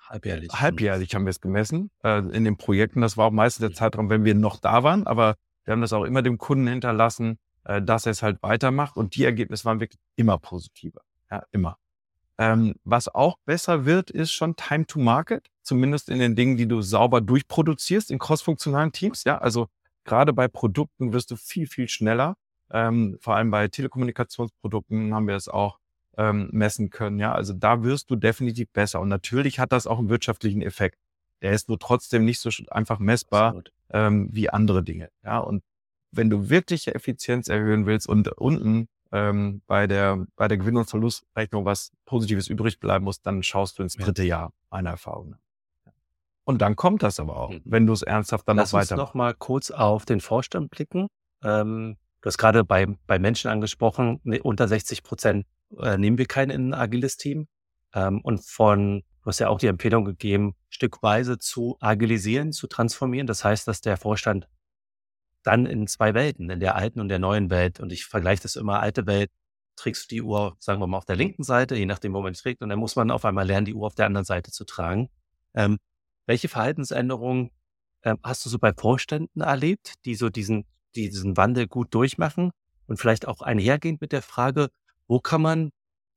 halbjährlich. Halbjährlich haben wir es gemessen äh, in den Projekten. Das war auch meistens der Zeitraum, wenn wir noch da waren, aber wir haben das auch immer dem Kunden hinterlassen, äh, dass er es halt weitermacht und die Ergebnisse waren wirklich immer positiver. Ja, immer. Ähm, was auch besser wird, ist schon Time to Market, zumindest in den Dingen, die du sauber durchproduzierst in crossfunktionalen Teams. Ja, also gerade bei Produkten wirst du viel, viel schneller. Ähm, vor allem bei Telekommunikationsprodukten haben wir es auch ähm, messen können. Ja, also da wirst du definitiv besser. Und natürlich hat das auch einen wirtschaftlichen Effekt. Der ist nur trotzdem nicht so einfach messbar ähm, wie andere Dinge. Ja, und wenn du wirkliche Effizienz erhöhen willst und unten ähm, bei der bei der Gewinn- und Verlustrechnung was Positives übrig bleiben muss, dann schaust du ins dritte ja. Jahr einer Erfahrung. Und dann kommt das aber auch, mhm. wenn du es ernsthaft dann Lass noch weiter. Lass uns noch mal kurz auf den Vorstand blicken. Ähm, du hast gerade bei, bei Menschen angesprochen, ne, unter 60 Prozent äh, nehmen wir keinen in ein agiles Team. Ähm, und von, du hast ja auch die Empfehlung gegeben, stückweise zu agilisieren, zu transformieren. Das heißt, dass der Vorstand dann in zwei Welten, in der alten und der neuen Welt, und ich vergleiche das immer, alte Welt, trägst du die Uhr, sagen wir mal, auf der linken Seite, je nachdem, wo man trägt, und dann muss man auf einmal lernen, die Uhr auf der anderen Seite zu tragen. Ähm, welche Verhaltensänderungen ähm, hast du so bei Vorständen erlebt, die so diesen, die diesen Wandel gut durchmachen? Und vielleicht auch einhergehend mit der Frage, wo kann man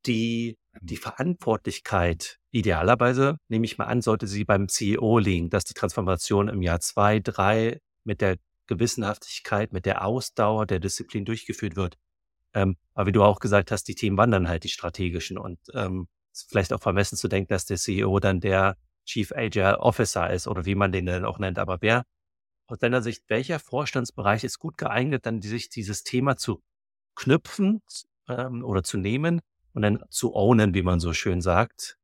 die, die Verantwortlichkeit idealerweise, nehme ich mal an, sollte sie beim CEO liegen, dass die Transformation im Jahr zwei, drei mit der Gewissenhaftigkeit, mit der Ausdauer der Disziplin durchgeführt wird. Ähm, aber wie du auch gesagt hast, die Themen wandern halt, die strategischen. Und ähm, ist vielleicht auch vermessen zu denken, dass der CEO dann der Chief Agile Officer ist oder wie man den dann auch nennt. Aber wer aus deiner Sicht, welcher Vorstandsbereich ist gut geeignet, dann sich dieses Thema zu knüpfen ähm, oder zu nehmen und dann zu ownen, wie man so schön sagt,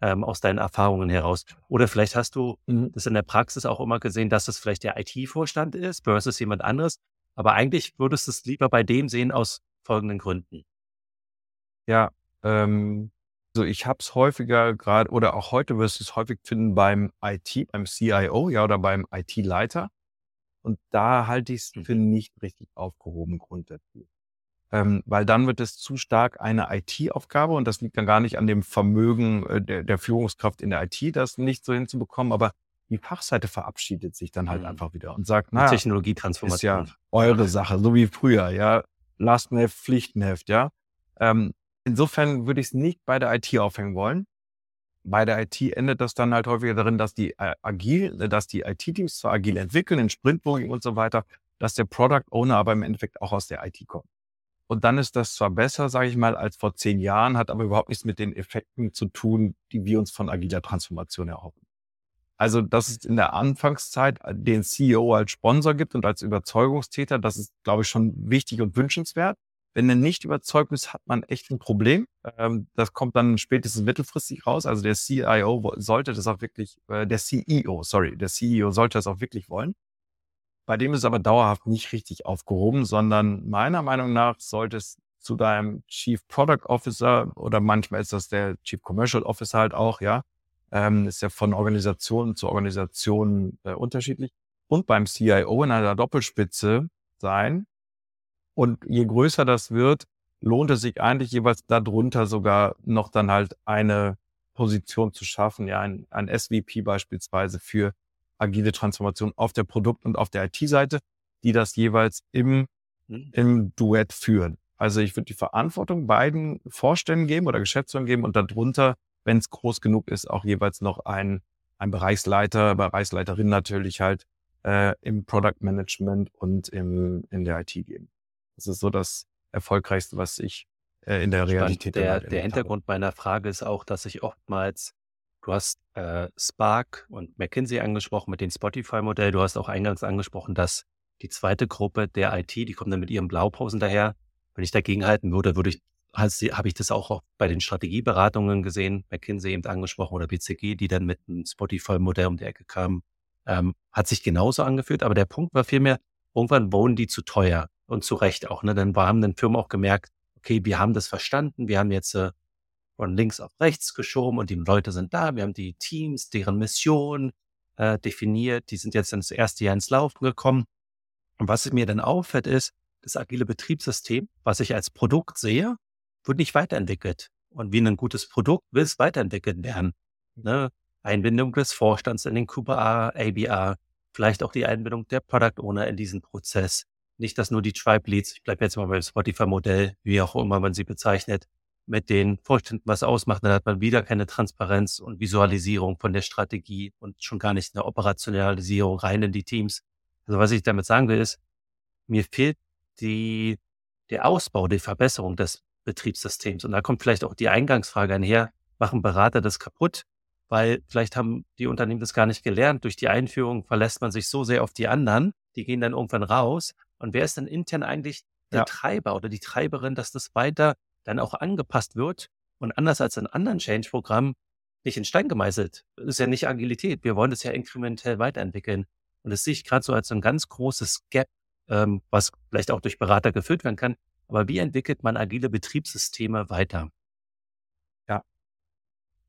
ähm, aus deinen Erfahrungen heraus. Oder vielleicht hast du mhm. das in der Praxis auch immer gesehen, dass es vielleicht der IT-Vorstand ist versus jemand anderes. Aber eigentlich würdest du es lieber bei dem sehen aus folgenden Gründen. Ja, ähm, so ich habe es häufiger gerade oder auch heute wirst du es häufig finden beim IT, beim CIO, ja, oder beim IT-Leiter. Und da halte ich es mhm. für nicht richtig aufgehoben grundsätzlich ähm, weil dann wird es zu stark eine IT-Aufgabe und das liegt dann gar nicht an dem Vermögen äh, der, der, Führungskraft in der IT, das nicht so hinzubekommen, aber die Fachseite verabschiedet sich dann halt mhm. einfach wieder und sagt, na, Technologietransformation. Ist ja eure Sache, so wie früher, ja, Lastenheft, Pflichtenheft, ja. Ähm, insofern würde ich es nicht bei der IT aufhängen wollen. Bei der IT endet das dann halt häufiger darin, dass die äh, agil, dass die IT-Teams zwar agil entwickeln, in Sprintbogen und so weiter, dass der Product Owner aber im Endeffekt auch aus der IT kommt. Und dann ist das zwar besser, sage ich mal, als vor zehn Jahren, hat aber überhaupt nichts mit den Effekten zu tun, die wir uns von agiler Transformation erhoffen. Also, dass es in der Anfangszeit den CEO als Sponsor gibt und als Überzeugungstäter, das ist, glaube ich, schon wichtig und wünschenswert. Wenn er nicht überzeugt ist, hat man echt ein Problem. Ähm, das kommt dann spätestens mittelfristig raus. Also der CIO sollte das auch wirklich, äh, der CEO, sorry, der CEO sollte das auch wirklich wollen. Bei dem ist aber dauerhaft nicht richtig aufgehoben, sondern meiner Meinung nach sollte es zu deinem Chief Product Officer oder manchmal ist das der Chief Commercial Officer halt auch, ja. Ähm, ist ja von Organisation zu Organisation äh, unterschiedlich. Und beim CIO in einer Doppelspitze sein. Und je größer das wird, lohnt es sich eigentlich jeweils darunter sogar noch dann halt eine Position zu schaffen, ja, ein, ein SVP beispielsweise für agile Transformation auf der Produkt- und auf der IT-Seite, die das jeweils im, mhm. im Duett führen. Also ich würde die Verantwortung beiden Vorständen geben oder Geschäftsführern geben und darunter, wenn es groß genug ist, auch jeweils noch ein, ein Bereichsleiter, Bereichsleiterin natürlich halt äh, im Product Management und im, in der IT geben. Das ist so das Erfolgreichste, was ich äh, in der Realität Der, der Hintergrund habe. meiner Frage ist auch, dass ich oftmals Du hast äh, Spark und McKinsey angesprochen mit dem Spotify-Modell. Du hast auch eingangs angesprochen, dass die zweite Gruppe der IT, die kommen dann mit ihren Blaupausen daher. Wenn ich dagegen halten würde, würde ich, habe ich das auch bei den Strategieberatungen gesehen, McKinsey eben angesprochen oder BCG, die dann mit einem Spotify-Modell um die Ecke kamen. Ähm, hat sich genauso angefühlt, aber der Punkt war vielmehr, irgendwann wohnen die zu teuer und zu Recht auch. Ne? Dann haben dann Firmen auch gemerkt, okay, wir haben das verstanden, wir haben jetzt äh, von links auf rechts geschoben und die Leute sind da. Wir haben die Teams, deren Mission äh, definiert. Die sind jetzt ins erste Jahr ins Laufen gekommen. Und was mir dann auffällt, ist, das agile Betriebssystem, was ich als Produkt sehe, wird nicht weiterentwickelt. Und wie ein gutes Produkt will es weiterentwickelt werden. Ne? Einbindung des Vorstands in den QBA, ABA, vielleicht auch die Einbindung der Product Owner in diesen Prozess. Nicht, dass nur die Tribe Leads, ich bleibe jetzt mal beim Spotify-Modell, wie auch immer man sie bezeichnet, mit den Vorständen was ausmacht, dann hat man wieder keine Transparenz und Visualisierung von der Strategie und schon gar nicht eine Operationalisierung rein in die Teams. Also was ich damit sagen will, ist, mir fehlt die, der Ausbau, die Verbesserung des Betriebssystems. Und da kommt vielleicht auch die Eingangsfrage einher, machen Berater das kaputt? Weil vielleicht haben die Unternehmen das gar nicht gelernt. Durch die Einführung verlässt man sich so sehr auf die anderen, die gehen dann irgendwann raus Und wer ist denn intern eigentlich der Ja. Treiber oder die Treiberin, dass das weiter dann auch angepasst wird und anders als in anderen Change-Programmen nicht in Stein gemeißelt. Das ist ja nicht Agilität. Wir wollen das ja inkrementell weiterentwickeln. Und das sehe ich gerade so als so ein ganz großes Gap, ähm, was vielleicht auch durch Berater gefüllt werden kann. Aber wie entwickelt man agile Betriebssysteme weiter?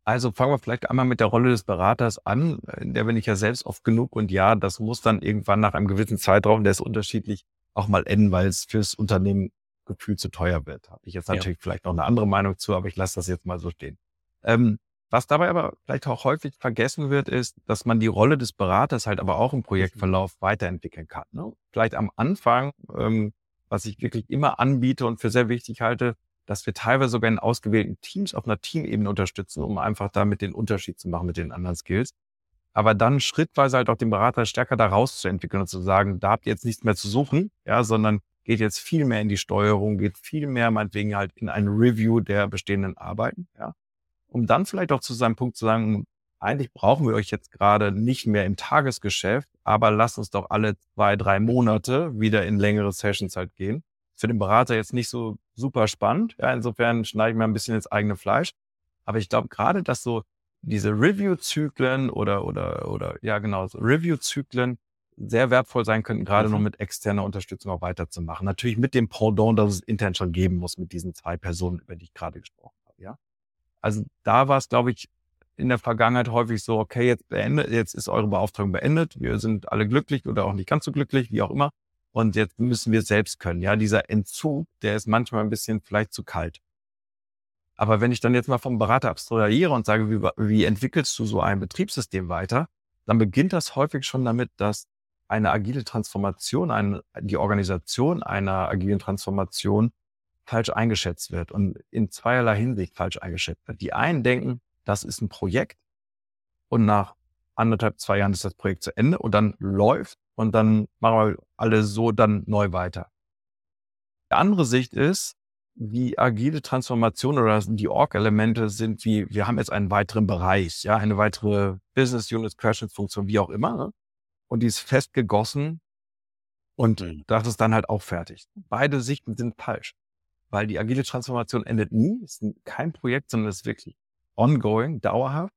Also fangen wir vielleicht einmal mit der Rolle des Beraters an. In der bin ich ja selbst oft genug und ja, das muss dann irgendwann nach einem gewissen Zeitraum, der ist unterschiedlich, auch mal enden, weil es fürs Unternehmen gefühlt zu teuer wird. Habe ich jetzt Ja. natürlich vielleicht noch eine andere Meinung zu, aber ich lasse das jetzt mal so stehen. Ähm, was dabei aber vielleicht auch häufig vergessen wird, ist, dass man die Rolle des Beraters halt aber auch im Projektverlauf weiterentwickeln kann. Ne? Vielleicht am Anfang, ähm, was ich wirklich immer anbiete und für sehr wichtig halte, dass wir teilweise sogar in ausgewählten Teams auf einer Teamebene unterstützen, um einfach damit den Unterschied zu machen mit den anderen Skills. Aber dann schrittweise halt auch den Berater stärker da rauszuentwickeln und zu sagen, da habt ihr jetzt nichts mehr zu suchen, ja, sondern geht jetzt viel mehr in die Steuerung, geht viel mehr meinetwegen halt in ein Review der bestehenden Arbeiten, ja. Um dann vielleicht auch zu seinem Punkt zu sagen, eigentlich brauchen wir euch jetzt gerade nicht mehr im Tagesgeschäft, aber lasst uns doch alle zwei, drei Monate wieder in längere Sessions halt gehen. Für den Berater jetzt nicht so super spannend. Ja, insofern schneide ich mir ein bisschen ins eigene Fleisch. Aber ich glaube gerade, dass so diese Review-Zyklen oder, oder, oder, ja, genau, so Review-Zyklen sehr wertvoll sein könnten, gerade Mhm. noch mit externer Unterstützung auch weiterzumachen. Natürlich mit dem Pendant, dass es intern schon geben muss mit diesen zwei Personen, über die ich gerade gesprochen habe, ja. Also da war es, glaube ich, in der Vergangenheit häufig so, okay, jetzt beendet, jetzt ist eure Beauftragung beendet, wir sind alle glücklich oder auch nicht ganz so glücklich, wie auch immer. Und jetzt müssen wir es selbst können. Ja, dieser Entzug, der ist manchmal ein bisschen vielleicht zu kalt. Aber wenn ich dann jetzt mal vom Berater abstrahiere und sage, wie, wie entwickelst du so ein Betriebssystem weiter, dann beginnt das häufig schon damit, dass eine agile Transformation, eine, die Organisation einer agilen Transformation falsch eingeschätzt wird und in zweierlei Hinsicht falsch eingeschätzt wird. Die einen denken, das ist ein Projekt und nach anderthalb, zwei Jahren ist das Projekt zu Ende und dann läuft und dann machen wir alle so dann neu weiter. Die andere Sicht ist, die agile Transformation oder die Org-Elemente sind wie, wir haben jetzt einen weiteren Bereich, ja, eine weitere Business Unit, Crashing-Funktion, wie auch immer. Ne? Und die ist fest gegossen und Mhm. das ist dann halt auch fertig. Beide Sichten sind falsch, weil die agile Transformation endet nie, ist kein Projekt, sondern ist wirklich ongoing, dauerhaft.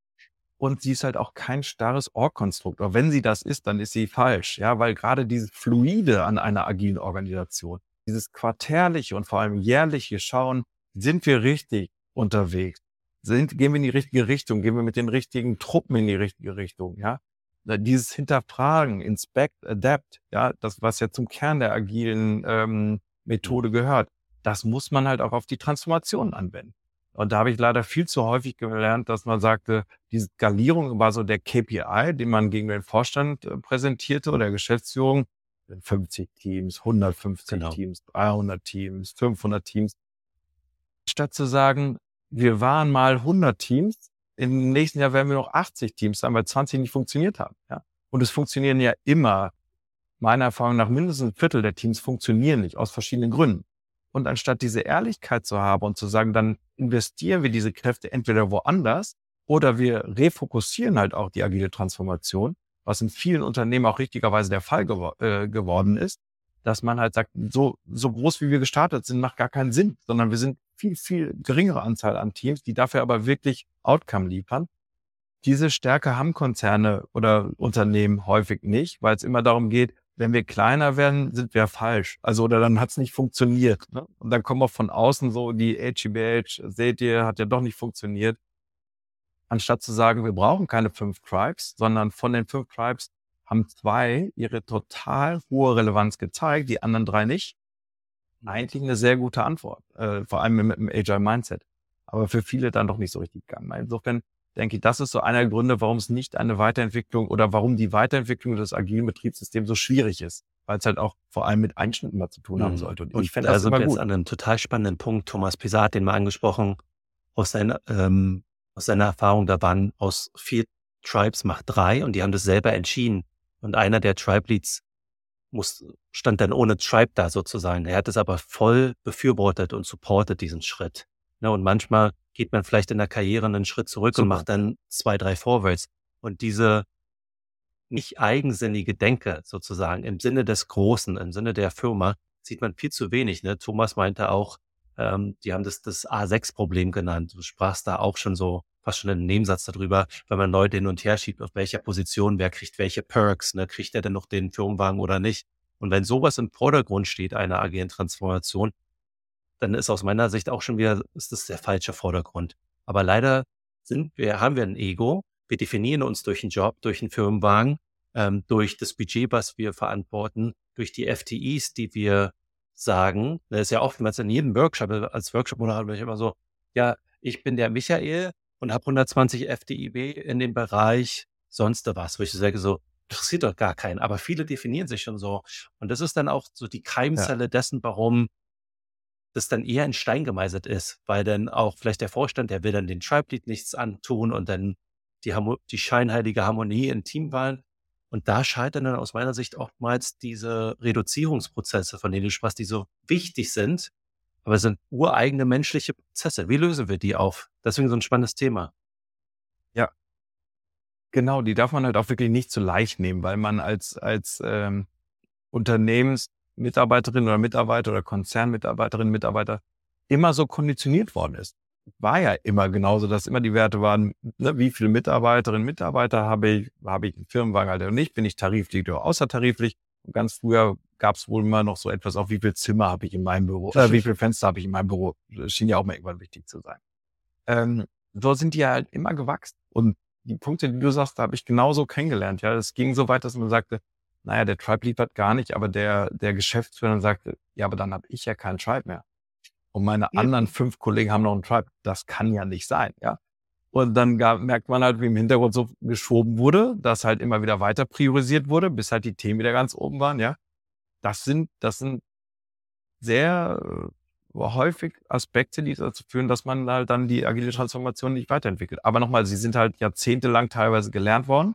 Und sie ist halt auch kein starres Org-Konstrukt. Aber wenn sie das ist, dann ist sie falsch. Ja, weil gerade dieses Fluide an einer agilen Organisation, dieses quartärliche und vor allem jährliche Schauen, sind wir richtig unterwegs? Sind, gehen wir in die richtige Richtung? Gehen wir mit den richtigen Truppen in die richtige Richtung? Ja, dieses Hinterfragen, Inspect, Adapt, ja, das, was ja zum Kern der agilen ähm, Methode gehört, das muss man halt auch auf die Transformation anwenden. Und da habe ich leider viel zu häufig gelernt, dass man sagte, die Skalierung war so der KPI, den man gegen den Vorstand äh, präsentierte oder der Geschäftsführung. 50 Teams, 150 Genau. Teams, 300 Teams, 500 Teams. Statt zu sagen, wir waren mal 100 Teams, im nächsten Jahr werden wir noch 80 Teams sein, weil 20 nicht funktioniert haben. Ja? Und es funktionieren ja immer, meiner Erfahrung nach, mindestens ein Viertel der Teams funktionieren nicht, aus verschiedenen Gründen. Und anstatt diese Ehrlichkeit zu haben und zu sagen, dann investieren wir diese Kräfte entweder woanders oder wir refokussieren halt auch die agile Transformation, was in vielen Unternehmen auch richtigerweise der Fall gewo äh, geworden ist, dass man halt sagt, so, so groß wie wir gestartet sind, macht gar keinen Sinn, sondern wir sind viel, viel geringere Anzahl an Teams, die dafür aber wirklich Outcome liefern. Diese Stärke haben Konzerne oder Unternehmen häufig nicht, weil es immer darum geht, wenn wir kleiner werden, sind wir falsch. Also oder dann hat es nicht funktioniert. Ne? Und dann kommen auch von außen so die HGBH, seht ihr, hat ja doch nicht funktioniert. Anstatt zu sagen, wir brauchen keine fünf Tribes, sondern von den fünf Tribes haben zwei ihre total hohe Relevanz gezeigt, die anderen drei nicht. Eigentlich eine sehr gute Antwort, äh, vor allem mit dem Agile Mindset. Aber für viele dann doch nicht so richtig gegangen. Insofern denke ich, das ist so einer der Gründe, warum es nicht eine Weiterentwicklung oder warum die Weiterentwicklung des agilen Betriebssystems so schwierig ist, weil es halt auch vor allem mit Einschnitten mal zu tun haben Mhm. sollte. Und Und ich fände da das sind immer gut. an einem total spannenden Punkt. Thomas Pisat, den wir angesprochen, aus seiner, ähm, aus seiner Erfahrung, da waren aus vier Tribes macht drei und die haben das selber entschieden. Und einer der Tribe Leads muss, stand dann ohne Tribe da sozusagen. Er hat es aber voll befürwortet und supportet diesen Schritt. Ne, und manchmal geht man vielleicht in der Karriere einen Schritt zurück und Super. macht dann zwei, drei Forwards. Und diese, nicht eigensinnige Denke sozusagen im Sinne des Großen, im Sinne der Firma, sieht man viel zu wenig. Ne? Thomas meinte auch, ähm, die haben das das A6-Problem genannt. Du sprachst da auch schon so fast schon einen Nebensatz darüber, wenn man Leute hin und her schiebt, auf welcher Position, wer kriegt welche Perks, ne? kriegt er denn noch den Firmenwagen oder nicht? Und wenn sowas im Vordergrund steht, einer agilen Transformation, dann ist aus meiner Sicht auch schon wieder, ist das der falsche Vordergrund. Aber leider sind wir, haben wir ein Ego. Wir definieren uns durch einen Job, durch einen Firmenwagen, ähm, durch das Budget, was wir verantworten, durch die FTEs, die wir sagen. Das ist ja oftmals in jedem Workshop, als Workshop-Moderator bin ich immer so, ja, ich bin der Michael und habe 120 FTIB in dem Bereich sonst was, wo ich sage so, interessiert doch gar keinen. Aber viele definieren sich schon so. Und das ist dann auch so die Keimzelle ja. dessen, warum das dann eher in Stein gemeißelt ist, weil dann auch vielleicht der Vorstand, der will dann den Tribe-Lead nichts antun und dann die, die scheinheilige Harmonie im Team waren. Und da scheitern dann aus meiner Sicht oftmals diese Reduzierungsprozesse, von denen du sprachst, die so wichtig sind, aber sind ureigene menschliche Prozesse. Wie lösen wir die auf? Deswegen so ein spannendes Thema. Ja. Genau, die darf man halt auch wirklich nicht zu leicht nehmen, weil man als, als ähm, Unternehmensmitarbeiterin oder Mitarbeiter oder Konzernmitarbeiterin, Mitarbeiter immer so konditioniert worden ist war ja immer genauso, dass immer die Werte waren, ne, wie viele Mitarbeiterinnen, Mitarbeiter habe ich, habe ich einen Firmenwagen halt oder nicht, bin ich tariflich oder außertariflich. Und ganz früher gab es wohl immer noch so etwas, auch wie viel Zimmer habe ich in meinem Büro, äh, wie viel Fenster habe ich in meinem Büro. Das schien ja auch mal irgendwann wichtig zu sein. Ähm, so sind die ja halt immer gewachsen. Und die Punkte, die du sagst, da habe ich genauso kennengelernt. Ja, es ging so weit, dass man sagte, naja, der Tribe liefert gar nicht, aber der, der Geschäftsführer sagte, ja, aber dann habe ich ja keinen Tribe mehr und meine ja. anderen fünf Kollegen haben noch einen Tribe. Das kann ja nicht sein, ja. Und dann gab, merkt man halt, wie im Hintergrund so geschoben wurde, dass halt immer wieder weiter priorisiert wurde, bis halt die Themen wieder ganz oben waren, ja. Das sind, das sind sehr äh, häufig Aspekte, die dazu führen, dass man halt dann die agile Transformation nicht weiterentwickelt. Aber nochmal, sie sind halt jahrzehntelang teilweise gelernt worden.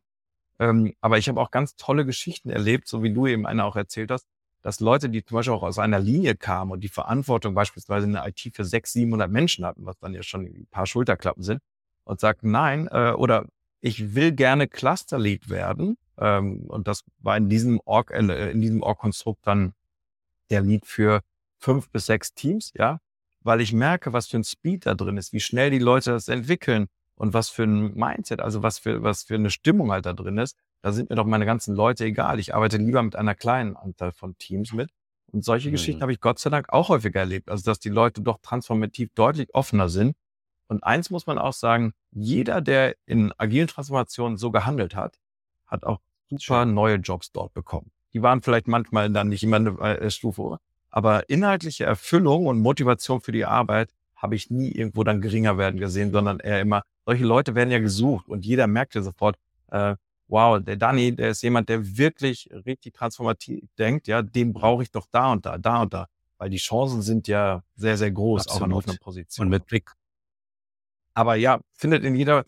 Ähm, aber ich habe auch ganz tolle Geschichten erlebt, so wie du eben eine auch erzählt hast, dass Leute, die zum Beispiel auch aus einer Linie kamen und die Verantwortung beispielsweise in der IT für 600, 700 Menschen hatten, was dann ja schon ein paar Schulterklappen sind, und sagten, nein, äh, oder ich will gerne Cluster-Lead werden. Ähm, und das war in diesem Org, äh, in diesem Org-Konstrukt dann der Lead für fünf bis sechs Teams, ja, weil ich merke, was für ein Speed da drin ist, wie schnell die Leute das entwickeln und was für ein Mindset, also was für, was für eine Stimmung halt da drin ist. Da sind mir doch meine ganzen Leute egal. Ich arbeite lieber mit einer kleinen Anzahl von Teams mit. Und solche mhm. Geschichten habe ich Gott sei Dank auch häufiger erlebt. Also, dass die Leute doch transformativ deutlich offener sind. Und eins muss man auch sagen, jeder, der in agilen Transformationen so gehandelt hat, hat auch super neue Jobs dort bekommen. Die waren vielleicht manchmal dann nicht immer eine äh, Stufe, aber inhaltliche Erfüllung und Motivation für die Arbeit habe ich nie irgendwo dann geringer werden gesehen, sondern eher immer, solche Leute werden ja gesucht und jeder merkt ja sofort, äh, wow, der Danny, der ist jemand, der wirklich richtig transformativ denkt, ja, den brauche ich doch da und da, da und da. Weil die Chancen sind ja sehr, sehr groß, Absolut. auch an offener Position. Und mit Blick. Aber ja, findet in jeder,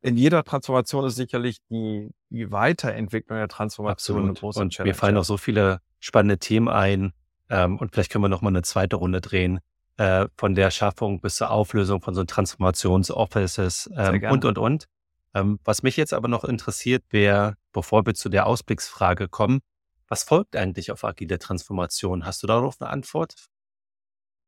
in jeder Transformation ist sicherlich die, die Weiterentwicklung der Transformation Absolut. eine große und Challenge. Mir fallen noch so viele spannende Themen ein. Ähm, und vielleicht können wir noch mal eine zweite Runde drehen. Äh, von der Schaffung bis zur Auflösung von so Transformationsoffices ähm, und, und, und. Ähm, was mich jetzt aber noch interessiert, wäre, bevor wir zu der Ausblicksfrage kommen, was folgt eigentlich auf agile Transformation? Hast du darauf eine Antwort?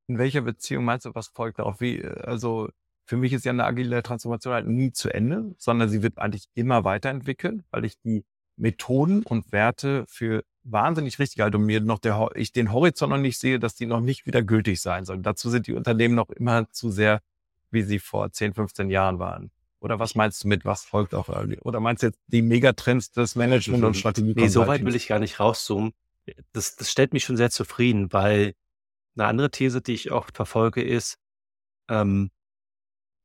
In welcher Beziehung meinst du, was folgt darauf? Wie, also für mich ist ja eine agile Transformation halt nie zu Ende, sondern sie wird eigentlich immer weiterentwickelt, weil ich die Methoden und Werte für wahnsinnig richtig halte und mir noch der, ich den Horizont noch nicht sehe, dass die noch nicht wieder gültig sein sollen. Dazu sind die Unternehmen noch immer zu sehr, wie sie vor 10, 15 Jahren waren. Oder was meinst du mit, was folgt auch? Oder meinst du jetzt die Megatrends des Management und Strategie? Nee, so weit will ich gar nicht rauszoomen. Das, das stellt mich schon sehr zufrieden, weil eine andere These, die ich oft verfolge, ist, ähm,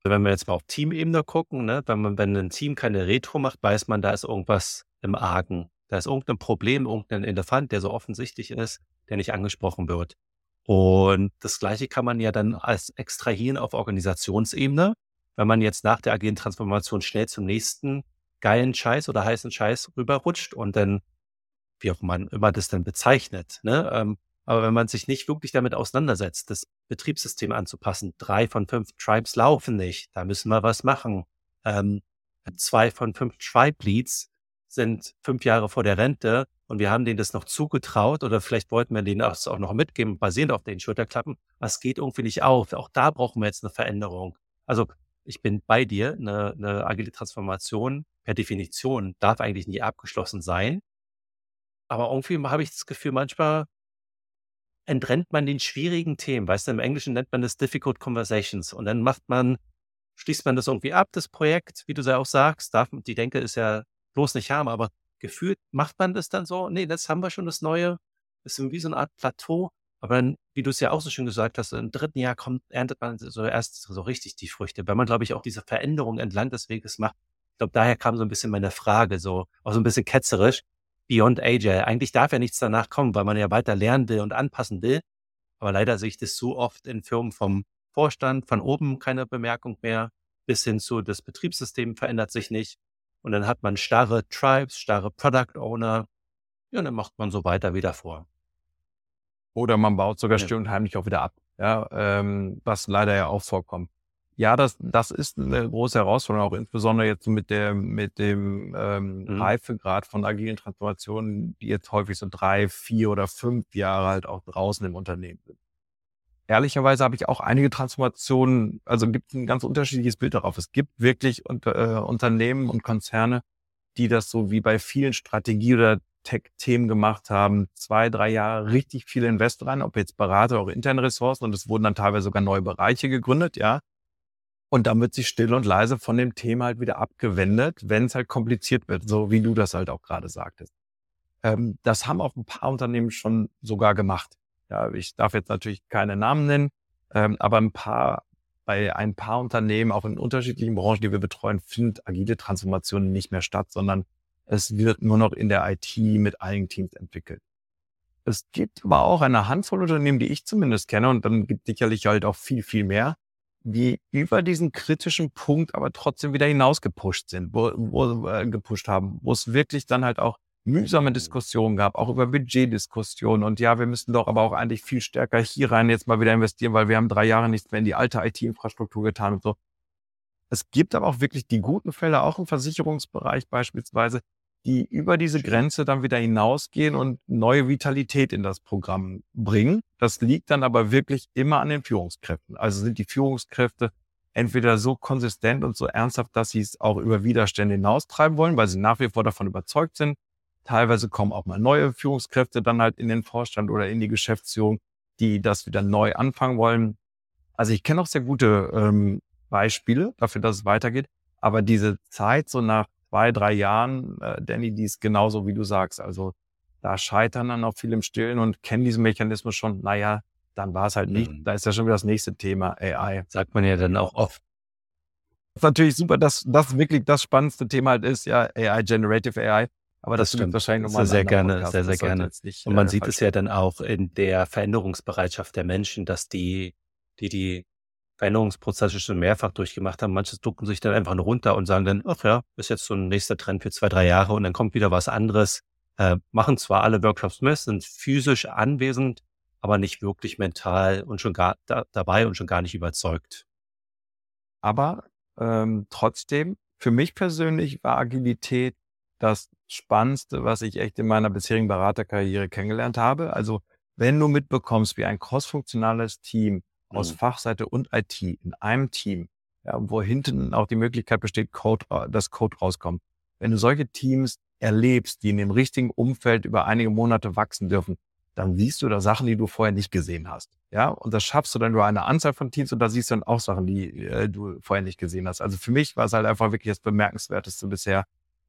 wenn wir jetzt mal auf Teamebene gucken, ne, wenn man, wenn ein Team keine Retro macht, weiß man, da ist irgendwas im Argen. Da ist irgendein Problem, irgendein Elefant, der so offensichtlich ist, der nicht angesprochen wird. Und das Gleiche kann man ja dann als extrahieren auf Organisationsebene wenn man jetzt nach der agilen Transformation schnell zum nächsten geilen Scheiß oder heißen Scheiß rüberrutscht und dann, wie auch man immer das dann bezeichnet, ne? Ähm, aber wenn man sich nicht wirklich damit auseinandersetzt, das Betriebssystem anzupassen, drei von fünf Tribes laufen nicht, da müssen wir was machen. Ähm, zwei von fünf Tribe Leads sind fünf Jahre vor der Rente und wir haben denen das noch zugetraut oder vielleicht wollten wir denen das auch noch mitgeben, basierend auf den Schulterklappen. Was geht irgendwie nicht auf? Auch da brauchen wir jetzt eine Veränderung. Also ich bin bei dir, eine, eine agile Transformation per Definition darf eigentlich nie abgeschlossen sein. Aber irgendwie habe ich das Gefühl, manchmal entrennt man den schwierigen Themen. Weißt du, im Englischen nennt man das Difficult Conversations und dann macht man, schließt man das irgendwie ab, das Projekt, wie du ja auch sagst, darf, die Denke ist ja bloß nicht haben, aber gefühlt macht man das dann so, nee, das haben wir schon das Neue, das ist wie so eine Art Plateau, aber dann, wie du es ja auch so schön gesagt hast, im dritten Jahr kommt, erntet man so erst so richtig die Früchte, weil man, glaube ich, auch diese Veränderung entlang des Weges macht. Ich glaube, daher kam so ein bisschen meine Frage, so, auch so ein bisschen ketzerisch, Beyond Agile. Eigentlich darf ja nichts danach kommen, weil man ja weiter lernen will und anpassen will. Aber leider sehe ich das so oft in Firmen vom Vorstand, von oben keine Bemerkung mehr, bis hin zu, das Betriebssystem verändert sich nicht. Und dann hat man starre Tribes, starre Product Owner. Ja, und dann macht man so weiter wie davor. Oder man baut sogar ja. still und heimlich auch wieder ab. Ja, ähm, was leider ja auch vorkommt. Ja, das, das ist eine große Herausforderung, auch insbesondere jetzt mit der, mit dem ähm, mhm. Reifegrad von agilen Transformationen, die jetzt häufig so drei, vier oder fünf Jahre halt auch draußen im Unternehmen sind ehrlicherweise habe ich auch einige Transformationen, also gibt ein ganz unterschiedliches Bild darauf. Es gibt wirklich unter, äh, Unternehmen und Konzerne, die das so wie bei vielen Strategie- oder Tech-Themen gemacht haben, zwei, drei Jahre richtig viele Invest rein, ob jetzt Berater oder interne Ressourcen und es wurden dann teilweise sogar neue Bereiche gegründet, ja. Und dann wird sich still und leise von dem Thema halt wieder abgewendet, wenn es halt kompliziert wird, so wie du das halt auch gerade sagtest. Ähm, das haben auch ein paar Unternehmen schon sogar gemacht. Ja, ich darf jetzt natürlich keine Namen nennen, ähm, aber ein paar, bei ein paar Unternehmen, auch in unterschiedlichen Branchen, die wir betreuen, findet agile Transformation nicht mehr statt, sondern es wird nur noch in der IT mit allen Teams entwickelt. Es gibt aber auch eine Handvoll Unternehmen, die ich zumindest kenne, und dann gibt sicherlich halt auch viel, viel mehr, die über diesen kritischen Punkt aber trotzdem wieder hinausgepusht sind, wo, wo äh, gepusht haben, wo es wirklich dann halt auch mühsame Diskussionen gab, auch über Budgetdiskussionen. Und ja, wir müssen doch aber auch eigentlich viel stärker hier rein jetzt mal wieder investieren, weil wir haben drei Jahre nichts mehr in die alte IT-Infrastruktur getan und so. Es gibt aber auch wirklich die guten Fälle, auch im Versicherungsbereich beispielsweise, die über diese Grenze dann wieder hinausgehen und neue Vitalität in das Programm bringen. Das liegt dann aber wirklich immer an den Führungskräften. Also sind die Führungskräfte entweder so konsistent und so ernsthaft, dass sie es auch über Widerstände hinaustreiben wollen, weil sie nach wie vor davon überzeugt sind, Teilweise kommen auch mal neue Führungskräfte dann halt in den Vorstand oder in die Geschäftsführung, die das wieder neu anfangen wollen. Also ich kenne auch sehr gute ähm, Beispiele dafür, dass es weitergeht. Aber diese Zeit so nach zwei, drei Jahren, äh, Danny, die ist genauso, wie du sagst. Also da scheitern dann auch viele im Stillen und kennen diesen Mechanismus schon. Naja, dann war es halt nicht. Mhm. Da ist ja schon wieder das nächste Thema, AI. Sagt man ja dann auch oft. Das ist natürlich super, dass das wirklich das spannendste Thema halt ist, ja, AI, Generative AI. Aber das, das stimmt wahrscheinlich nochmal. Sehr, sehr gerne, Podcast. sehr, sehr gerne. Nicht, und man äh, sieht es ja dann auch in der Veränderungsbereitschaft der Menschen, dass die, die die Veränderungsprozesse schon mehrfach durchgemacht haben, manches ducken sich dann einfach nur runter und sagen dann, ach ja, ist jetzt so ein nächster Trend für zwei, drei Jahre und dann kommt wieder was anderes. Äh, machen zwar alle Workshops mit, sind physisch anwesend, aber nicht wirklich mental und schon gar da, dabei und schon gar nicht überzeugt. Aber ähm, trotzdem, für mich persönlich war Agilität das Spannendste, was ich echt in meiner bisherigen Beraterkarriere kennengelernt habe. Also wenn du mitbekommst, wie ein crossfunktionales Team aus mhm. Fachseite und IT in einem Team, ja, wo hinten auch die Möglichkeit besteht, Code, äh, dass Code rauskommt. Wenn du solche Teams erlebst, die in dem richtigen Umfeld über einige Monate wachsen dürfen, dann siehst du da Sachen, die du vorher nicht gesehen hast. Ja, und das schaffst du dann über eine Anzahl von Teams und da siehst du dann auch Sachen, die äh, du vorher nicht gesehen hast. Also für mich war es halt einfach wirklich das Bemerkenswerteste bisher,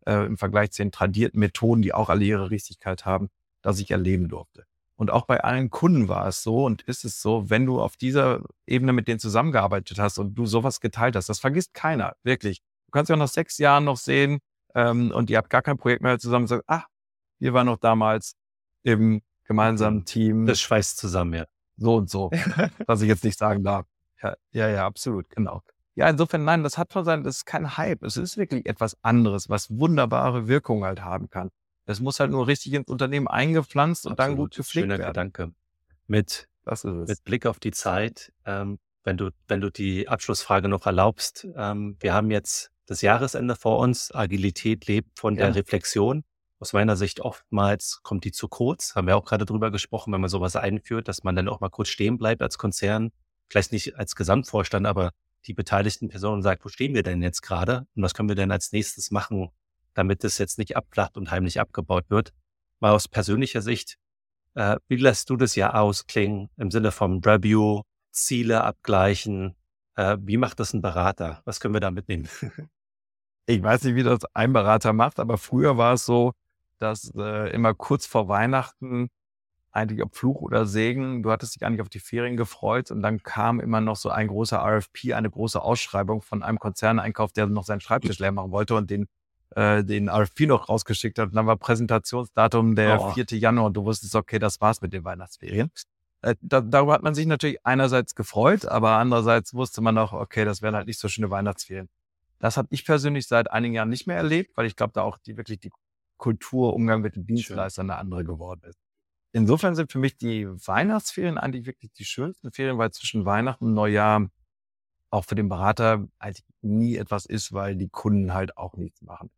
äh, im Vergleich zu den tradierten Methoden, die auch alle ihre Richtigkeit haben, dass ich erleben durfte. Und auch bei allen Kunden war es so und ist es so, wenn du auf dieser Ebene mit denen zusammengearbeitet hast und du sowas geteilt hast, das vergisst keiner, wirklich. Du kannst ja nach sechs Jahren noch sehen ähm, und ihr habt gar kein Projekt mehr zusammen und sagt, ah, wir waren noch damals im gemeinsamen mhm. Team. Das schweißt zusammen, ja. So und so, was ich jetzt nicht sagen darf. Ja, ja, ja, absolut, genau. Ja, insofern, nein, das hat schon sein, das ist kein Hype. Es ist wirklich etwas anderes, was wunderbare Wirkung halt haben kann. Es muss halt nur richtig ins Unternehmen eingepflanzt und dann gut gepflegt Schöner werden. Gedanke. Mit, mit Blick auf die Zeit, ähm, wenn du, wenn du die Abschlussfrage noch erlaubst, ähm, wir haben jetzt das Jahresende vor uns. Agilität lebt von ja. der Reflexion. Aus meiner Sicht oftmals kommt die zu kurz. Haben wir auch gerade drüber gesprochen, wenn man sowas einführt, dass man dann auch mal kurz stehen bleibt als Konzern. Vielleicht nicht als Gesamtvorstand, aber die beteiligten Personen sagt, wo stehen wir denn jetzt gerade? Und was können wir denn als nächstes machen, damit es jetzt nicht abflacht und heimlich abgebaut wird? Mal aus persönlicher Sicht, äh, wie lässt du das ja ausklingen im Sinne vom Review, Ziele abgleichen? Äh, wie macht das ein Berater? Was können wir da mitnehmen? ich weiß nicht, wie das ein Berater macht, aber früher war es so, dass äh, immer kurz vor Weihnachten eigentlich ob Fluch oder Segen, du hattest dich eigentlich auf die Ferien gefreut und dann kam immer noch so ein großer RFP, eine große Ausschreibung von einem Konzerneinkauf, der noch seinen Schreibtisch leer machen wollte und den äh, den RFP noch rausgeschickt hat. Und dann war Präsentationsdatum der oh. 4. Januar und du wusstest, okay, das war's mit den Weihnachtsferien. Äh, da, darüber hat man sich natürlich einerseits gefreut, aber andererseits wusste man auch, okay, das wären halt nicht so schöne Weihnachtsferien. Das habe ich persönlich seit einigen Jahren nicht mehr erlebt, weil ich glaube, da auch die wirklich die Kultur, Umgang mit den Dienstleistern eine andere geworden ist. Insofern sind für mich die Weihnachtsferien eigentlich wirklich die schönsten Ferien, weil zwischen Weihnachten und Neujahr auch für den Berater eigentlich nie etwas ist, weil die Kunden halt auch nichts machen.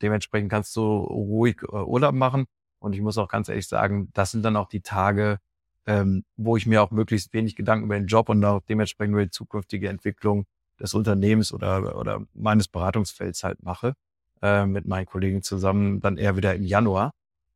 Dementsprechend kannst du ruhig äh, Urlaub machen. Und ich muss auch ganz ehrlich sagen, das sind dann auch die Tage, ähm, wo ich mir auch möglichst wenig Gedanken über den Job und auch dementsprechend über die zukünftige Entwicklung des Unternehmens oder, oder meines Beratungsfelds halt mache äh, mit meinen Kollegen zusammen, dann eher wieder im Januar.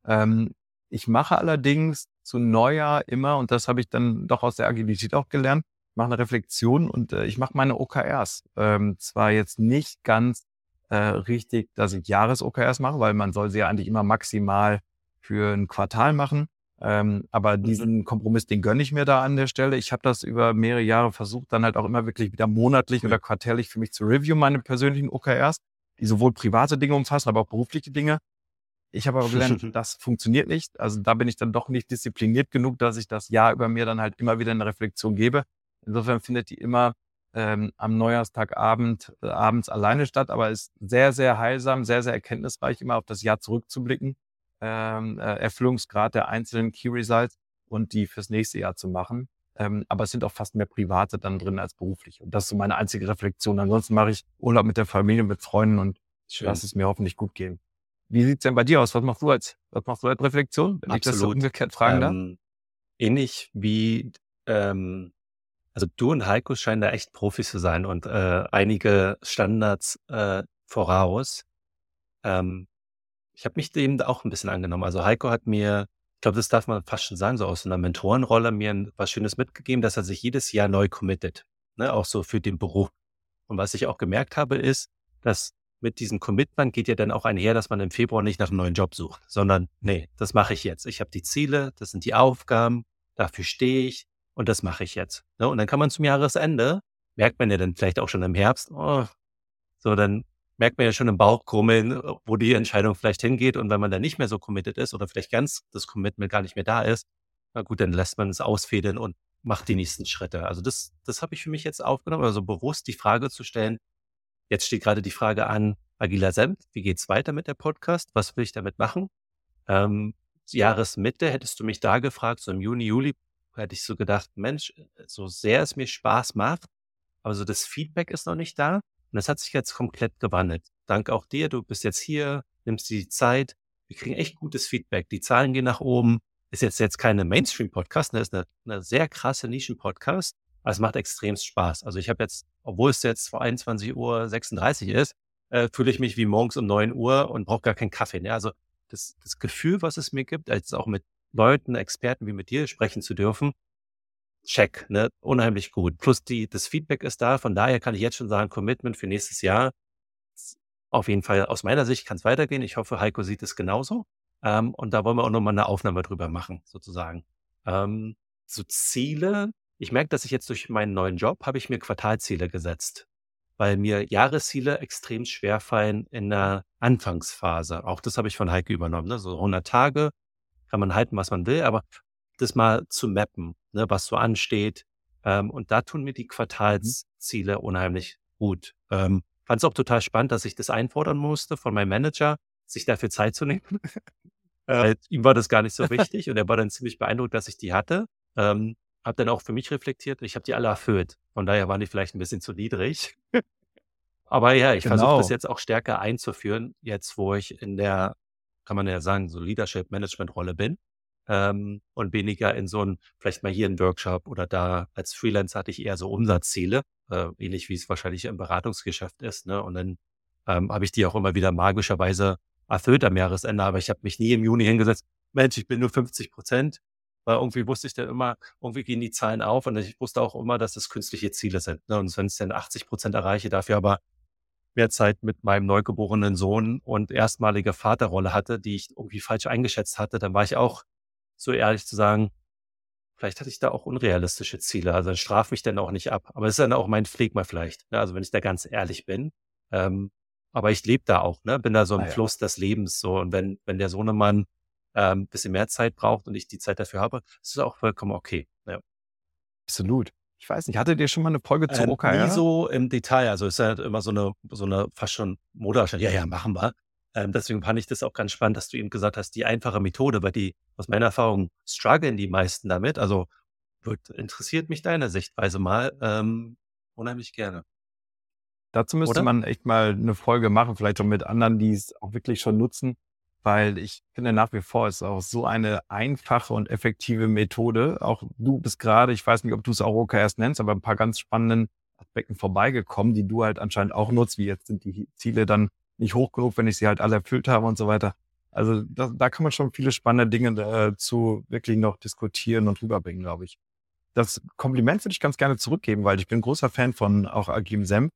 Ähm, ich mache allerdings zu Neujahr immer, und das habe ich dann doch aus der Agilität auch gelernt, mache eine Reflexion und äh, ich mache meine OKRs. Ähm, zwar jetzt nicht ganz äh, richtig, dass ich Jahres-OKRs mache, weil man soll sie ja eigentlich immer maximal für ein Quartal machen. Ähm, aber mhm. diesen Kompromiss, den gönne ich mir da an der Stelle. Ich habe das über mehrere Jahre versucht, dann halt auch immer wirklich wieder monatlich oder quartärlich für mich zu review, meine persönlichen OKRs die sowohl private Dinge umfassen, aber auch berufliche Dinge. Ich habe aber gelernt, das funktioniert nicht. Also da bin ich dann doch nicht diszipliniert genug, dass ich das Jahr über mir dann halt immer wieder eine Reflexion gebe. Insofern findet die immer ähm, am Neujahrstagabend äh, abends alleine statt, aber ist sehr, sehr heilsam, sehr, sehr erkenntnisreich, immer auf das Jahr zurückzublicken, ähm, äh, Erfüllungsgrad der einzelnen Key Results und die fürs nächste Jahr zu machen. Ähm, aber es sind auch fast mehr private dann drin als beruflich. Und das ist so meine einzige Reflexion. Ansonsten mache ich Urlaub mit der Familie, mit Freunden und Schön. lass es mir hoffentlich gut gehen. Wie sieht's denn bei dir aus? Was machst du als, was machst du als Reflexion? Wenn Absolut. ich das so umgekehrt fragen ähm, darf? Ähnlich wie, ähm, also du und Heiko scheinen da echt Profis zu sein und äh, einige Standards äh, voraus. Ähm, ich habe mich dem auch ein bisschen angenommen. Also Heiko hat mir ich glaube, das darf man fast schon sagen, so aus einer Mentorenrolle mir was Schönes mitgegeben, dass er sich jedes Jahr neu committet, ne, auch so für den Beruf. Und was ich auch gemerkt habe, ist, dass mit diesem Commitment geht ja dann auch einher, dass man im Februar nicht nach einem neuen Job sucht, sondern nee, das mache ich jetzt. Ich habe die Ziele, das sind die Aufgaben, dafür stehe ich und das mache ich jetzt. Ne? Und dann kann man zum Jahresende, merkt man ja dann vielleicht auch schon im Herbst, oh, so dann merkt man ja schon im Bauch krummeln, wo die Entscheidung vielleicht hingeht. Und wenn man dann nicht mehr so committed ist oder vielleicht ganz das Commitment gar nicht mehr da ist, na gut, dann lässt man es ausfädeln und macht die nächsten Schritte. Also das, das habe ich für mich jetzt aufgenommen, also bewusst die Frage zu stellen. Jetzt steht gerade die Frage an, Agila Semt, wie geht's weiter mit der Podcast? Was will ich damit machen? Ähm, Jahresmitte hättest du mich da gefragt, so im Juni, Juli, hätte ich so gedacht, Mensch, so sehr es mir Spaß macht, aber so das Feedback ist noch nicht da. Und das hat sich jetzt komplett gewandelt. Dank auch dir, du bist jetzt hier, nimmst die Zeit. Wir kriegen echt gutes Feedback. Die Zahlen gehen nach oben. Ist jetzt jetzt keine Mainstream-Podcast, ne? ist eine, eine sehr krasse Nischen-Podcast. Aber es macht extrem Spaß. Also ich habe jetzt, obwohl es jetzt vor 21 Uhr 36 ist, äh, fühle ich mich wie morgens um 9 Uhr und brauche gar keinen Kaffee. Ne? Also das, das Gefühl, was es mir gibt, als auch mit Leuten, Experten wie mit dir sprechen zu dürfen, check, ne? Unheimlich gut. Plus die, das Feedback ist da. Von daher kann ich jetzt schon sagen, Commitment für nächstes Jahr. Auf jeden Fall aus meiner Sicht kann es weitergehen. Ich hoffe, Heiko sieht es genauso. Ähm, und da wollen wir auch nochmal eine Aufnahme drüber machen, sozusagen. Ähm, so Ziele. Ich merke, dass ich jetzt durch meinen neuen Job habe ich mir Quartalziele gesetzt, weil mir Jahresziele extrem schwer fallen in der Anfangsphase. Auch das habe ich von Heiko übernommen. Ne? So 100 Tage kann man halten, was man will, aber das mal zu mappen, ne, was so ansteht. Ähm, und da tun mir die mhm. Quartalsziele unheimlich gut. Ähm, Fand es auch total spannend, dass ich das einfordern musste von meinem Manager, sich dafür Zeit zu nehmen. äh, ihm war das gar nicht so wichtig und er war dann ziemlich beeindruckt, dass ich die hatte. Ähm, habe dann auch für mich reflektiert, ich habe die alle erfüllt. Von daher waren die vielleicht ein bisschen zu niedrig. Aber ja, ich genau. versuche das jetzt auch stärker einzuführen, jetzt wo ich in der, kann man ja sagen, so Leadership-Management-Rolle bin. Ähm, und weniger in so ein, vielleicht mal hier ein Workshop oder da als Freelancer hatte ich eher so Umsatzziele, äh, ähnlich wie es wahrscheinlich im Beratungsgeschäft ist. Ne? Und dann ähm, habe ich die auch immer wieder magischerweise erfüllt am Jahresende, aber ich habe mich nie im Juni hingesetzt, Mensch, ich bin nur 50 Prozent, weil irgendwie wusste ich dann immer, irgendwie gehen die Zahlen auf und ich wusste auch immer, dass das künstliche Ziele sind. Ne? Und wenn ich dann 80 Prozent erreiche, dafür aber mehr Zeit mit meinem neugeborenen Sohn und erstmalige Vaterrolle hatte, die ich irgendwie falsch eingeschätzt hatte, dann war ich auch so ehrlich zu sagen, vielleicht hatte ich da auch unrealistische Ziele. Also dann straf mich dann auch nicht ab. Aber es ist dann auch mein Pflegmal vielleicht. Ne? Also wenn ich da ganz ehrlich bin. Ähm, aber ich lebe da auch, ne? Bin da so im ah, ja. Fluss des Lebens so. Und wenn, wenn der Sohnemann ähm, bisschen mehr Zeit braucht und ich die Zeit dafür habe, ist es auch vollkommen okay. Ja. Absolut. Ich weiß nicht, hattet ihr schon mal eine Folge zu ähm, OKR? Nie so im Detail. Also ist halt immer so eine, so eine fast schon Modeerstellung. Ja, ja, machen wir. Ähm, deswegen fand ich das auch ganz spannend, dass du eben gesagt hast, die einfache Methode, weil die, aus meiner Erfahrung, strugglen die meisten damit. Also wird, interessiert mich deine Sichtweise mal ähm, unheimlich gerne. Dazu müsste Oder? man echt mal eine Folge machen, vielleicht auch mit anderen, die es auch wirklich schon nutzen, weil ich finde nach wie vor ist auch so eine einfache und effektive Methode. Auch du bist gerade, ich weiß nicht, ob du es auch OKRs nennst, aber ein paar ganz spannenden Aspekten vorbeigekommen, die du halt anscheinend auch nutzt, wie jetzt sind die Ziele dann nicht hoch genug, wenn ich sie halt alle erfüllt habe und so weiter. Also da, da kann man schon viele spannende Dinge äh, zu wirklich noch diskutieren und rüberbringen, glaube ich. Das Kompliment würde ich ganz gerne zurückgeben, weil ich bin großer Fan von auch Agim Senf